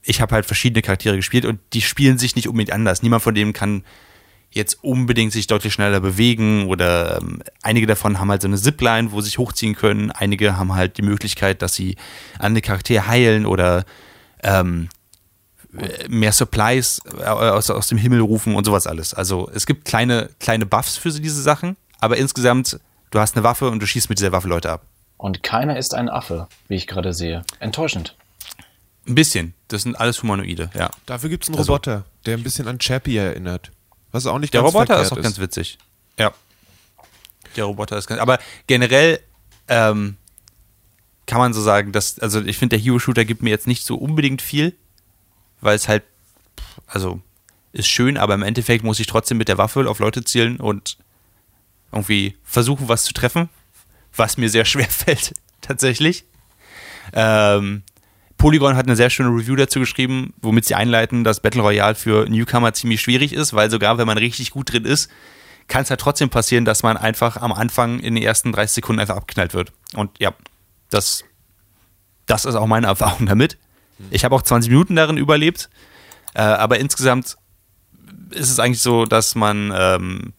ich habe halt verschiedene Charaktere gespielt und die spielen sich nicht unbedingt anders. Niemand von denen kann jetzt unbedingt sich deutlich schneller bewegen oder ähm, einige davon haben halt so eine Zipline, wo sie sich hochziehen können. Einige haben halt die Möglichkeit, dass sie andere Charaktere heilen oder ähm, mehr Supplies äh, aus, aus dem Himmel rufen und sowas alles. Also es gibt kleine, kleine Buffs für diese Sachen, aber insgesamt, du hast eine Waffe und du schießt mit dieser Waffe Leute ab. Und keiner ist ein Affe, wie ich gerade sehe. Enttäuschend. Ein bisschen. Das sind alles Humanoide, ja. Dafür gibt es einen Also- Roboter, der ein bisschen an Chappie erinnert. Was auch nicht Der ganz Roboter ist auch ganz witzig. Ja. Der Roboter ist ganz. Aber generell ähm, kann man so sagen, dass, also ich finde, der Hero-Shooter gibt mir jetzt nicht so unbedingt viel, weil es halt, also ist schön, aber im Endeffekt muss ich trotzdem mit der Waffe auf Leute zielen und irgendwie versuchen, was zu treffen, was mir sehr schwer fällt, tatsächlich. Ähm, Polygon hat eine sehr schöne Review dazu geschrieben, womit sie einleiten, dass Battle Royale für Newcomer ziemlich schwierig ist, weil sogar wenn man richtig gut drin ist, kann es halt trotzdem passieren, dass man einfach am Anfang in den ersten 30 Sekunden einfach abgeknallt wird. Und ja, das, das ist auch meine Erfahrung damit. Ich habe auch 20 Minuten darin überlebt, äh, aber insgesamt ist es eigentlich so, dass man ähm,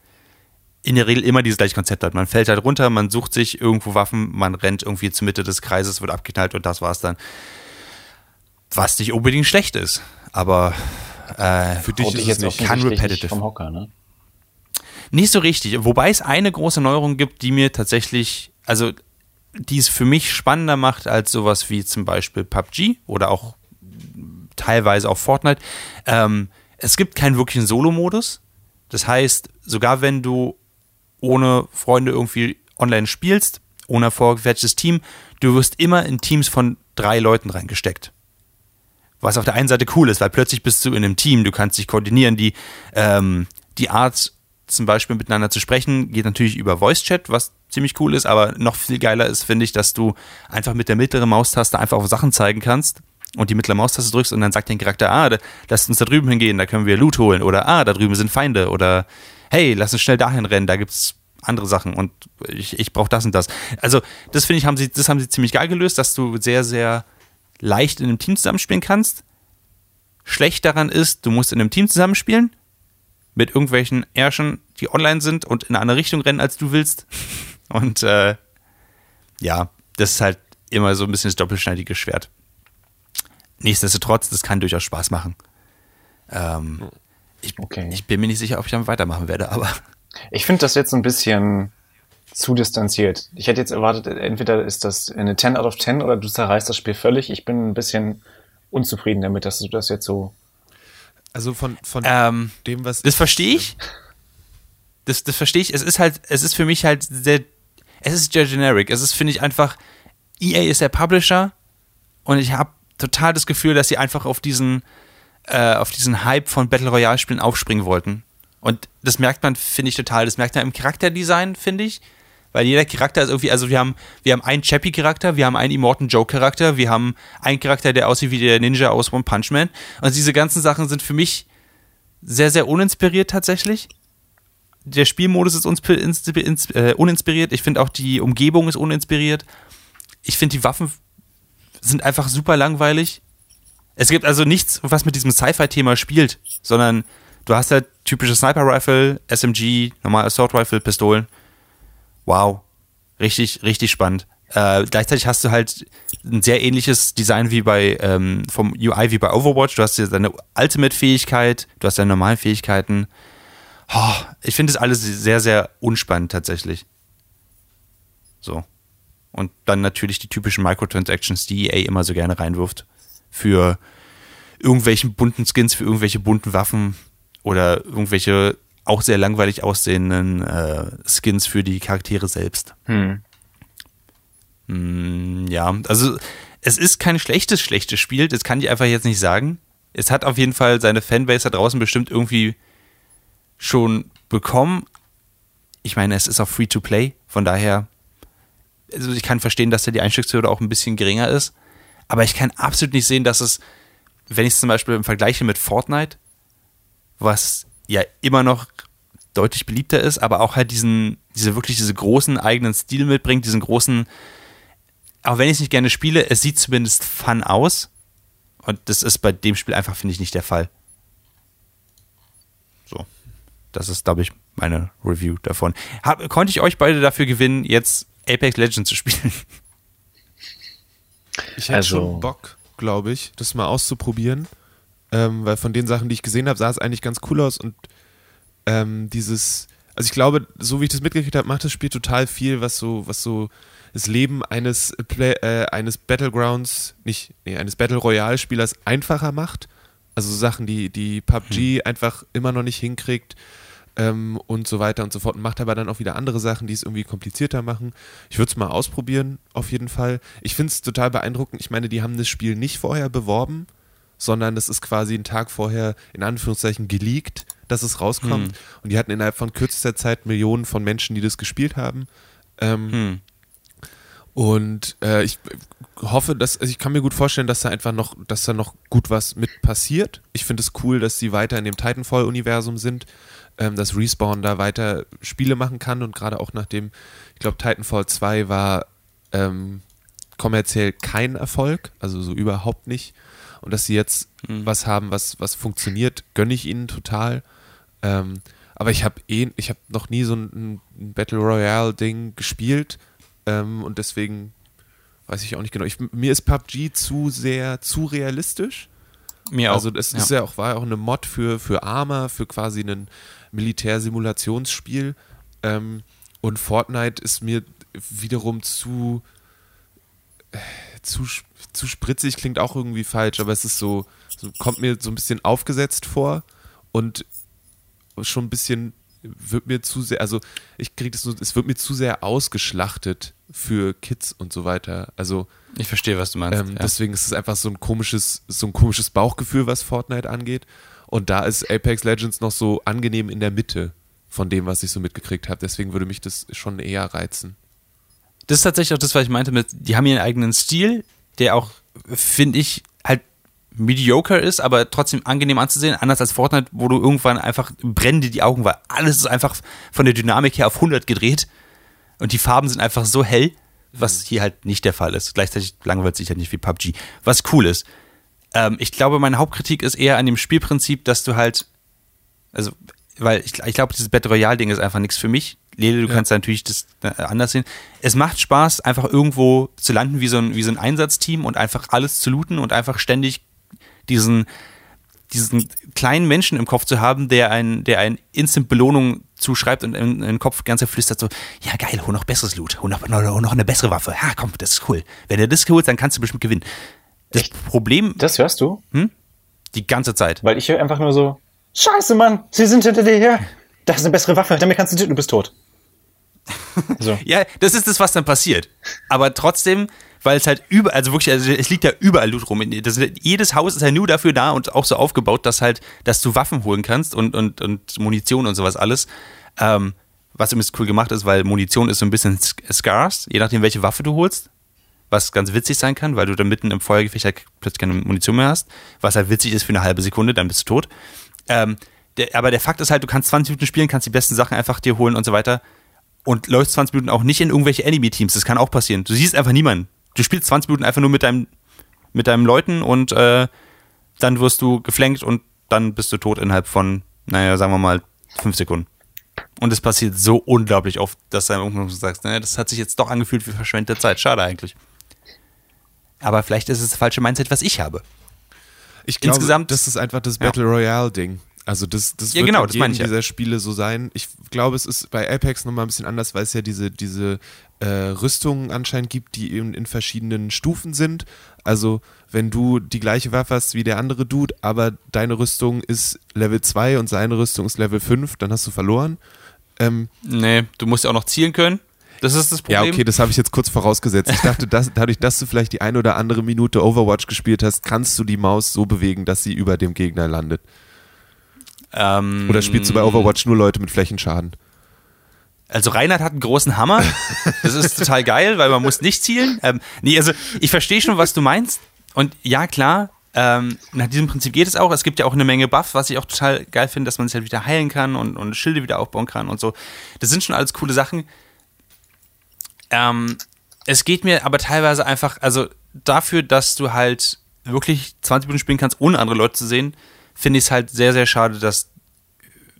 in der Regel immer dieses gleiche Konzept hat. Man fällt halt runter, man sucht sich irgendwo Waffen, man rennt irgendwie zur Mitte des Kreises, wird abgeknallt und das war's dann. Was nicht unbedingt schlecht ist, aber äh, Für dich ist es nicht. kein repetitive. nicht vom Hocker, ne? Nicht so richtig. Wobei es eine große Neuerung gibt, die mir tatsächlich, also die es für mich spannender macht als sowas wie zum Beispiel PUBG oder auch teilweise auch Fortnite. Ähm, es gibt keinen wirklichen Solo-Modus. Das heißt, sogar wenn du ohne Freunde irgendwie online spielst ohne vorgefertigtes Team. Du wirst immer in Teams von drei Leuten reingesteckt. Was auf der einen Seite cool ist, weil plötzlich bist du in einem Team, du kannst dich koordinieren, die, ähm, die Art zum Beispiel miteinander zu sprechen, geht natürlich über Voice Chat, was ziemlich cool ist, aber noch viel geiler ist, finde ich, dass du einfach mit der mittleren Maustaste einfach auf Sachen zeigen kannst und die mittlere Maustaste drückst und dann sagt dein Charakter, ah, lass uns da drüben hingehen, da können wir Loot holen oder ah, da drüben sind Feinde oder hey, lass uns schnell dahin rennen, da gibt's andere Sachen und ich, ich brauche das und das. Also, das finde ich, haben sie, das haben sie ziemlich geil gelöst, dass du sehr, sehr leicht in einem Team zusammenspielen kannst. Schlecht daran ist, du musst in einem Team zusammenspielen mit irgendwelchen Ärschen, die online sind und in eine andere Richtung rennen, als du willst. Und äh, ja, das ist halt immer so ein bisschen das doppelschneidige Schwert. Nichtsdestotrotz, das kann durchaus Spaß machen. Ähm, ich, okay. ich bin mir nicht sicher, ob ich damit weitermachen werde, aber. Ich finde das jetzt ein bisschen zu distanziert. Ich hätte jetzt erwartet, entweder ist das eine 10 out of 10 oder du zerreißt das Spiel völlig. Ich bin ein bisschen unzufrieden damit, dass du das jetzt so. Also von, von ähm, dem, was. Das verstehe ich. Das, das verstehe ich. Es ist halt, es ist für mich halt sehr. Es ist sehr generic. Es ist, finde ich, einfach. EA ist der Publisher und ich habe total das Gefühl, dass sie einfach auf diesen, äh, auf diesen Hype von Battle Royale-Spielen aufspringen wollten. Und das merkt man, finde ich, total. Das merkt man im Charakterdesign, finde ich. Weil jeder Charakter ist irgendwie, also wir haben, wir haben einen Chappie-Charakter, wir haben einen Immortan Joe-Charakter, wir haben einen Charakter, der aussieht wie der Ninja aus One Punch Man. Und diese ganzen Sachen sind für mich sehr, sehr uninspiriert tatsächlich. Der Spielmodus ist äh, uninspiriert. Ich finde auch die Umgebung ist uninspiriert. Ich finde die Waffen sind einfach super langweilig. Es gibt also nichts, was mit diesem Sci-Fi-Thema spielt, sondern du hast halt typische Sniper-Rifle, SMG, normal Assault-Rifle, Pistolen. Wow. Richtig, richtig spannend. Äh, gleichzeitig hast du halt ein sehr ähnliches Design wie bei ähm, vom UI wie bei Overwatch. Du hast ja deine Ultimate-Fähigkeit, du hast deine normalen Fähigkeiten. Oh, ich finde das alles sehr, sehr unspannend tatsächlich. So. Und dann natürlich die typischen Microtransactions, die EA immer so gerne reinwirft. Für irgendwelchen bunten Skins, für irgendwelche bunten Waffen oder irgendwelche auch sehr langweilig aussehenden äh, Skins für die Charaktere selbst. Hm. Mm, ja, also es ist kein schlechtes, schlechtes Spiel, das kann ich einfach jetzt nicht sagen. Es hat auf jeden Fall seine Fanbase da draußen bestimmt irgendwie schon bekommen. Ich meine, es ist auch free to play, von daher also ich kann verstehen, dass da die Einstiegshürde auch ein bisschen geringer ist, aber ich kann absolut nicht sehen, dass es, wenn ich es zum Beispiel im Vergleich mit Fortnite, was ja immer noch deutlich beliebter ist, aber auch halt diesen, diese wirklich diese großen eigenen Stil mitbringt, diesen großen, auch wenn ich es nicht gerne spiele, es sieht zumindest fun aus. Und das ist bei dem Spiel einfach, finde ich, nicht der Fall. So. Das ist, glaube ich, meine Review davon. Hab, konnte ich euch beide dafür gewinnen, jetzt Apex Legends zu spielen. Ich hätte also, schon Bock, glaube ich, das mal auszuprobieren. Ähm, weil von den Sachen, die ich gesehen habe, sah es eigentlich ganz cool aus und ähm, dieses, also ich glaube, so wie ich das mitgekriegt habe, macht das Spiel total viel, was so, was so das Leben eines Play, äh, eines Battlegrounds, nicht, nee, eines Battle Royale Spielers einfacher macht. Also so Sachen, die, die PUBG hm. einfach immer noch nicht hinkriegt ähm, und so weiter und so fort. Und macht aber dann auch wieder andere Sachen, die es irgendwie komplizierter machen. Ich würde es mal ausprobieren, auf jeden Fall. Ich finde es total beeindruckend. Ich meine, die haben das Spiel nicht vorher beworben, sondern das ist quasi einen Tag vorher in Anführungszeichen geleakt, dass es rauskommt. Hm. Und die hatten innerhalb von kürzester Zeit Millionen von Menschen, die das gespielt haben. Ähm, hm. Und äh, ich hoffe, dass also ich kann mir gut vorstellen, dass da einfach noch, dass da noch gut was mit passiert. Ich finde es cool, dass sie weiter in dem Titanfall-Universum sind ähm, dass Respawn da weiter Spiele machen kann und gerade auch nachdem, ich glaube, Titanfall 2 war ähm, kommerziell kein Erfolg, also so überhaupt nicht. Und dass sie jetzt mhm. was haben, was, was funktioniert, gönne ich ihnen total. Ähm, aber ich habe eh, ich habe noch nie so ein, ein Battle Royale-Ding gespielt ähm, und deswegen weiß ich auch nicht genau. Ich, mir ist PUBG zu sehr, zu realistisch. Mir auch. Also es ja. ist ja auch, war ja auch eine Mod für, für Arma, für quasi einen Militärsimulationsspiel. Ähm, und Fortnite ist mir wiederum zu, äh, zu, zu spritzig, klingt auch irgendwie falsch, aber es ist so, so, kommt mir so ein bisschen aufgesetzt vor und schon ein bisschen wird mir zu sehr, also ich kriege das so, es wird mir zu sehr ausgeschlachtet für Kids und so weiter. Also ich verstehe, was du meinst. Ähm, ja. Deswegen ist es einfach so ein komisches, so ein komisches Bauchgefühl, was Fortnite angeht. Und da ist Apex Legends noch so angenehm in der Mitte von dem, was ich so mitgekriegt habe. Deswegen würde mich das schon eher reizen. Das ist tatsächlich auch das, was ich meinte mit, die haben ihren eigenen Stil, der auch, finde ich, halt mediocre ist, aber trotzdem angenehm anzusehen, anders als Fortnite, wo du irgendwann einfach brennen dir die Augen, weil alles ist einfach von der Dynamik her auf 100 gedreht und die Farben sind einfach so hell, was hier halt nicht der Fall ist. Gleichzeitig langweilt sich halt nicht wie PUBG, was cool ist. Ähm, ich glaube, meine Hauptkritik ist eher an dem Spielprinzip, dass du halt, also, weil ich, ich glaube, dieses Battle Royale-Ding ist einfach nichts für mich. Lele, du ja. kannst natürlich das äh, anders sehen. Es macht Spaß, einfach irgendwo zu landen wie so ein, wie so ein Einsatzteam und einfach alles zu looten und einfach ständig diesen, diesen kleinen Menschen im Kopf zu haben, der ein, der ein Instant Belohnung zuschreibt und in, in den Kopf ganz flüstert so, ja geil, hol noch besseres Loot, hol noch, hol noch eine bessere Waffe. Ja, komm, das ist cool. Wenn du das holst, dann kannst du bestimmt gewinnen. Das Echt? Problem. Das hörst du? Hm? Die ganze Zeit. Weil ich höre einfach nur so, Scheiße, Mann, sie sind hinter dir her. Das ist eine bessere Waffe, damit kannst du, du bist tot. So. ja, das ist das, was dann passiert. Aber trotzdem, weil es halt überall, also wirklich, also es liegt ja überall Loot rum. Das, jedes Haus ist ja nur dafür da und auch so aufgebaut, dass halt, dass du Waffen holen kannst und, und, und Munition und sowas alles. Ähm, was übrigens cool gemacht ist, weil Munition ist so ein bisschen scarce, je nachdem, welche Waffe du holst was ganz witzig sein kann, weil du dann mitten im Feuergefecht halt plötzlich keine Munition mehr hast, was halt witzig ist für eine halbe Sekunde, dann bist du tot. Ähm, der, aber der Fakt ist halt, du kannst 20 Minuten spielen, kannst die besten Sachen einfach dir holen und so weiter und läufst 20 Minuten auch nicht in irgendwelche Enemy-Teams, das kann auch passieren. Du siehst einfach niemanden. Du spielst 20 Minuten einfach nur mit deinem, mit deinem Leuten und äh, dann wirst du geflankt und dann bist du tot innerhalb von, naja, sagen wir mal, fünf Sekunden. Und es passiert so unglaublich oft, dass du dann irgendwann sagst, naja, das hat sich jetzt doch angefühlt wie verschwendete Zeit. Schade eigentlich. Aber vielleicht ist es das falsche Mindset, was ich habe. Ich glaube, Insgesamt, das ist einfach das Battle Royale-Ding. Also das, das ja, wird genau, das jedem dieser Spiele so sein. Ich glaube, es ist bei Apex nochmal ein bisschen anders, weil es ja diese, diese äh, Rüstungen anscheinend gibt, die in, in verschiedenen Stufen sind. Also wenn du die gleiche Waffe hast wie der andere Dude, aber deine Rüstung ist Level 2 und seine Rüstung ist Level 5, dann hast du verloren. Ähm, nee, du musst ja auch noch zielen können. Das ist das Problem. Ja, okay, das habe ich jetzt kurz vorausgesetzt. Ich dachte, dass, dadurch, dass du vielleicht die eine oder andere Minute Overwatch gespielt hast, kannst du die Maus so bewegen, dass sie über dem Gegner landet. Ähm, oder spielst du bei Overwatch nur Leute mit Flächenschaden? Also Reinhard hat einen großen Hammer. Das ist total geil, weil man muss nicht zielen. Ähm, nee, also ich verstehe schon, was du meinst. Und ja, klar, ähm, nach diesem Prinzip geht es auch. Es gibt ja auch eine Menge Buff, was ich auch total geil finde, dass man sich halt wieder heilen kann und, und Schilde wieder aufbauen kann und so. Das sind schon alles coole Sachen. Ähm, es geht mir aber teilweise einfach, also dafür, dass du halt wirklich 20 Minuten spielen kannst, ohne andere Leute zu sehen, finde ich es halt sehr, sehr schade, dass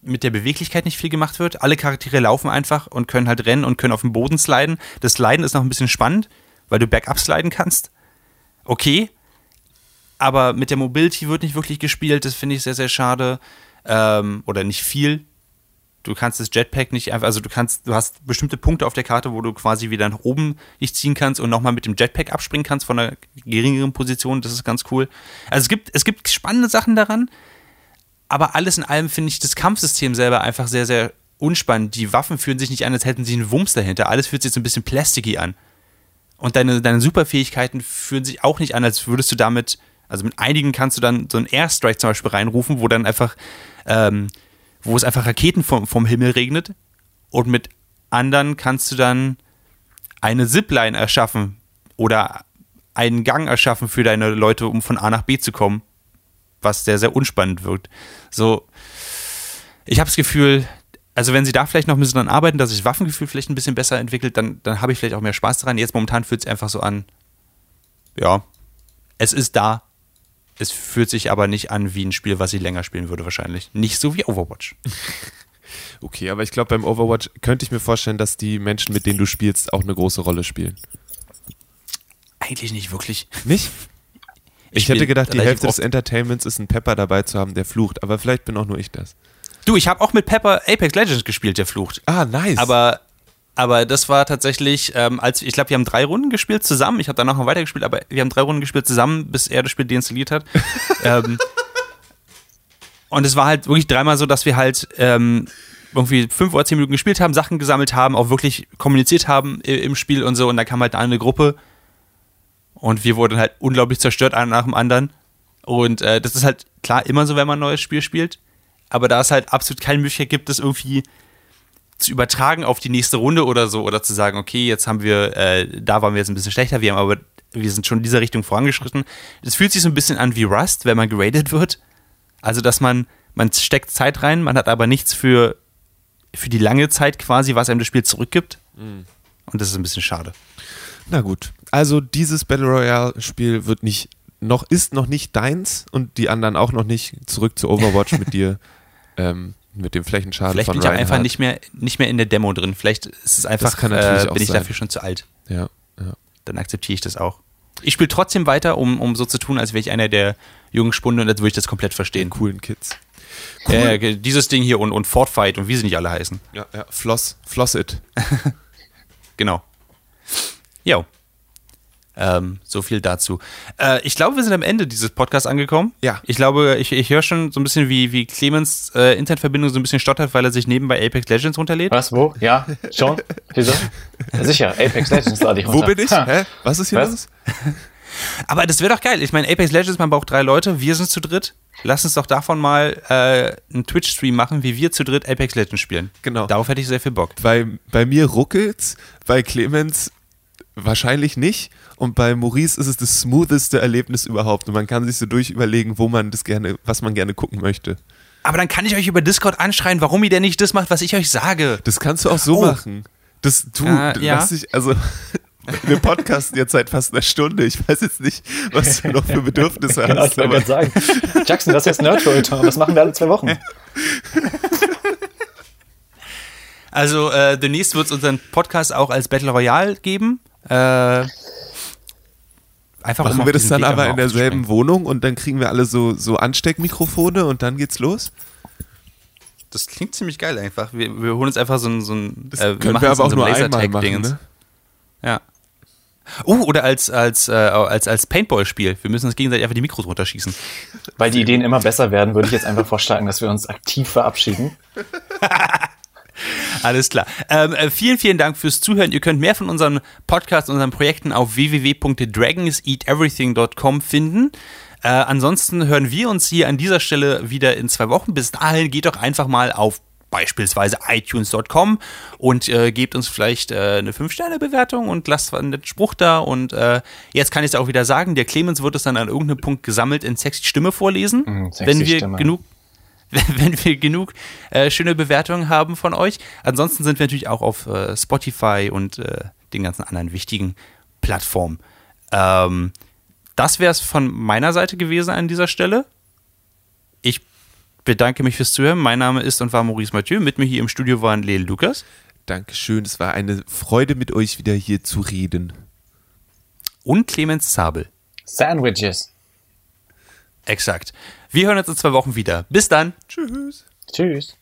mit der Beweglichkeit nicht viel gemacht wird. Alle Charaktere laufen einfach und können halt rennen und können auf dem Boden sliden. Das Sliden ist noch ein bisschen spannend, weil du Backup sliden kannst. Okay. Aber mit der Mobility wird nicht wirklich gespielt. Das finde ich sehr, sehr schade. Ähm, oder nicht viel. Du kannst das Jetpack nicht einfach, also du kannst, du hast bestimmte Punkte auf der Karte, wo du quasi wieder nach oben dich ziehen kannst und nochmal mit dem Jetpack abspringen kannst von einer geringeren Position. Das ist ganz cool. Also es gibt, es gibt spannende Sachen daran aber alles in allem finde ich das Kampfsystem selber einfach sehr, sehr unspannend. Die Waffen fühlen sich nicht an, als hätten sie einen Wumms dahinter. Alles fühlt sich so ein bisschen plasticky an. Und deine, deine Superfähigkeiten fühlen sich auch nicht an, als würdest du damit, also mit einigen kannst du dann so einen Airstrike zum Beispiel reinrufen, wo dann einfach, ähm, wo es einfach Raketen vom, vom Himmel regnet. Und mit anderen kannst du dann eine Zipline erschaffen oder einen Gang erschaffen für deine Leute, um von A nach B zu kommen was sehr, sehr unspannend wirkt. So, ich habe das Gefühl, also wenn sie da vielleicht noch ein bisschen dran arbeiten, dass sich das Waffengefühl vielleicht ein bisschen besser entwickelt, dann, dann habe ich vielleicht auch mehr Spaß daran. Jetzt momentan fühlt es einfach so an, ja, es ist da. Es fühlt sich aber nicht an wie ein Spiel, was ich länger spielen würde, wahrscheinlich. Nicht so wie Overwatch. Okay, aber ich glaube, beim Overwatch könnte ich mir vorstellen, dass die Menschen, mit denen du spielst, auch eine große Rolle spielen. Eigentlich nicht wirklich. Nicht? Ich, hätte gedacht, die Hälfte des Entertainments ist ein Pepper dabei zu haben, der flucht, aber vielleicht bin auch nur ich das. Du, ich habe auch mit Pepper Apex Legends gespielt, der flucht. Ah, nice. Aber, aber das war tatsächlich, ähm, als ich glaube, wir haben drei Runden gespielt zusammen. Ich habe danach noch weitergespielt, aber wir haben drei Runden gespielt zusammen, bis er das Spiel deinstalliert hat. ähm, und es war halt wirklich dreimal so, dass wir halt ähm, irgendwie fünf oder zehn Minuten gespielt haben, Sachen gesammelt haben, auch wirklich kommuniziert haben im Spiel und so. Und da kam halt eine Gruppe und wir wurden halt unglaublich zerstört, einer nach dem anderen. Und äh, das ist halt klar immer so, wenn man ein neues Spiel spielt. Aber da es halt absolut keine Möglichkeit gibt, das irgendwie zu übertragen auf die nächste Runde oder so oder zu sagen, okay, jetzt haben wir, äh, da waren wir jetzt ein bisschen schlechter, wir haben aber, wir sind schon in dieser Richtung vorangeschritten. Es fühlt sich so ein bisschen an wie Rust, wenn man geradet wird. Also, dass man, man steckt Zeit rein, man hat aber nichts für, für die lange Zeit quasi, was einem das Spiel zurückgibt. Mhm. Und das ist ein bisschen schade. Na gut. Also dieses Battle Royale Spiel wird nicht noch ist noch nicht deins und die anderen auch noch nicht. Zurück zu Overwatch mit dir. Ähm, mit dem Flächenschaden Vielleicht von bin ich auch einfach nicht mehr, nicht mehr in der Demo drin. Vielleicht ist es einfach, äh, bin ich sein. dafür schon zu alt. Ja, ja. Dann akzeptiere ich das auch. Ich spiele trotzdem weiter, um, um so zu tun, als wäre ich einer der jungen Spunde und dann würde ich das komplett verstehen. Den coolen Kids. Cool. Äh, dieses Ding hier und, und Fortfight und wie sie nicht alle heißen. Ja, ja. Floss, Floss it. genau. Jo. Ähm, so viel dazu. Äh, ich glaube, wir sind am Ende dieses Podcasts angekommen. Ja. Ich glaube, ich, ich höre schon so ein bisschen, wie, wie Clemens äh, Internetverbindung so ein bisschen stottert, weil er sich nebenbei Apex Legends runterlädt. Was, wo? Ja, schon? Wieso? Ja, sicher, Apex Legends lade ich runter. Wo bin ich? Hä? Was ist hier Was? los? Aber das wäre doch geil. Ich meine, Apex Legends, man braucht drei Leute, wir sind zu dritt. Lass uns doch davon mal äh, einen Twitch-Stream machen, wie wir zu dritt Apex Legends spielen. Genau. Darauf hätte ich sehr viel Bock. Bei, bei mir ruckelt's, bei Clemens wahrscheinlich nicht. Und bei Maurice ist es das smootheste Erlebnis überhaupt. Und man kann sich so durch überlegen, wo man das gerne, was man gerne gucken möchte. Aber dann kann ich euch über Discord anschreien, warum ihr denn nicht das macht, was ich euch sage. Das kannst du auch so oh. machen. Das du, äh, ja. lass dich, also wir podcasten jetzt seit fast einer Stunde. Ich weiß jetzt nicht, was du noch für Bedürfnisse genau, hast. Ich wollte sagen. Jackson, das ist jetzt Nerdculture. Das machen wir alle zwei Wochen. Also äh, demnächst wird es unseren Podcast auch als Battle Royale geben. Äh, Einfach Machen um wir das dann Weg aber in derselben Wohnung und dann kriegen wir alle so, so Ansteckmikrofone und dann geht's los? Das klingt ziemlich geil einfach. Wir, wir holen uns einfach so ein, so ein das äh, wir können wir aber auch so nur einmal machen, ne? Ja. Oh, oder als, als, äh, als, als Paintball-Spiel. Wir müssen uns gegenseitig einfach die Mikros runterschießen. Weil die Ideen immer besser werden, würde ich jetzt einfach vorschlagen, dass wir uns aktiv verabschieden. Alles klar. Ähm, äh, vielen, vielen Dank fürs Zuhören. Ihr könnt mehr von unseren Podcasts, unseren Projekten auf www.dragonseateverything.com finden. Äh, ansonsten hören wir uns hier an dieser Stelle wieder in zwei Wochen. Bis dahin geht doch einfach mal auf beispielsweise iTunes.com und äh, gebt uns vielleicht äh, eine 5-Sterne-Bewertung und lasst einen Spruch da. Und äh, jetzt kann ich es auch wieder sagen, der Clemens wird es dann an irgendeinem Punkt gesammelt in sexy Stimme vorlesen, mm, sexy wenn wir Stimme. genug wenn wir genug äh, schöne Bewertungen haben von euch. Ansonsten sind wir natürlich auch auf äh, Spotify und äh, den ganzen anderen wichtigen Plattformen. Ähm, das wäre es von meiner Seite gewesen an dieser Stelle. Ich bedanke mich fürs Zuhören. Mein Name ist und war Maurice Mathieu. Mit mir hier im Studio waren Leel Lukas. Dankeschön. Es war eine Freude, mit euch wieder hier zu reden. Und Clemens Zabel. Sandwiches. Exakt. Wir hören uns in zwei Wochen wieder. Bis dann. Tschüss. Tschüss.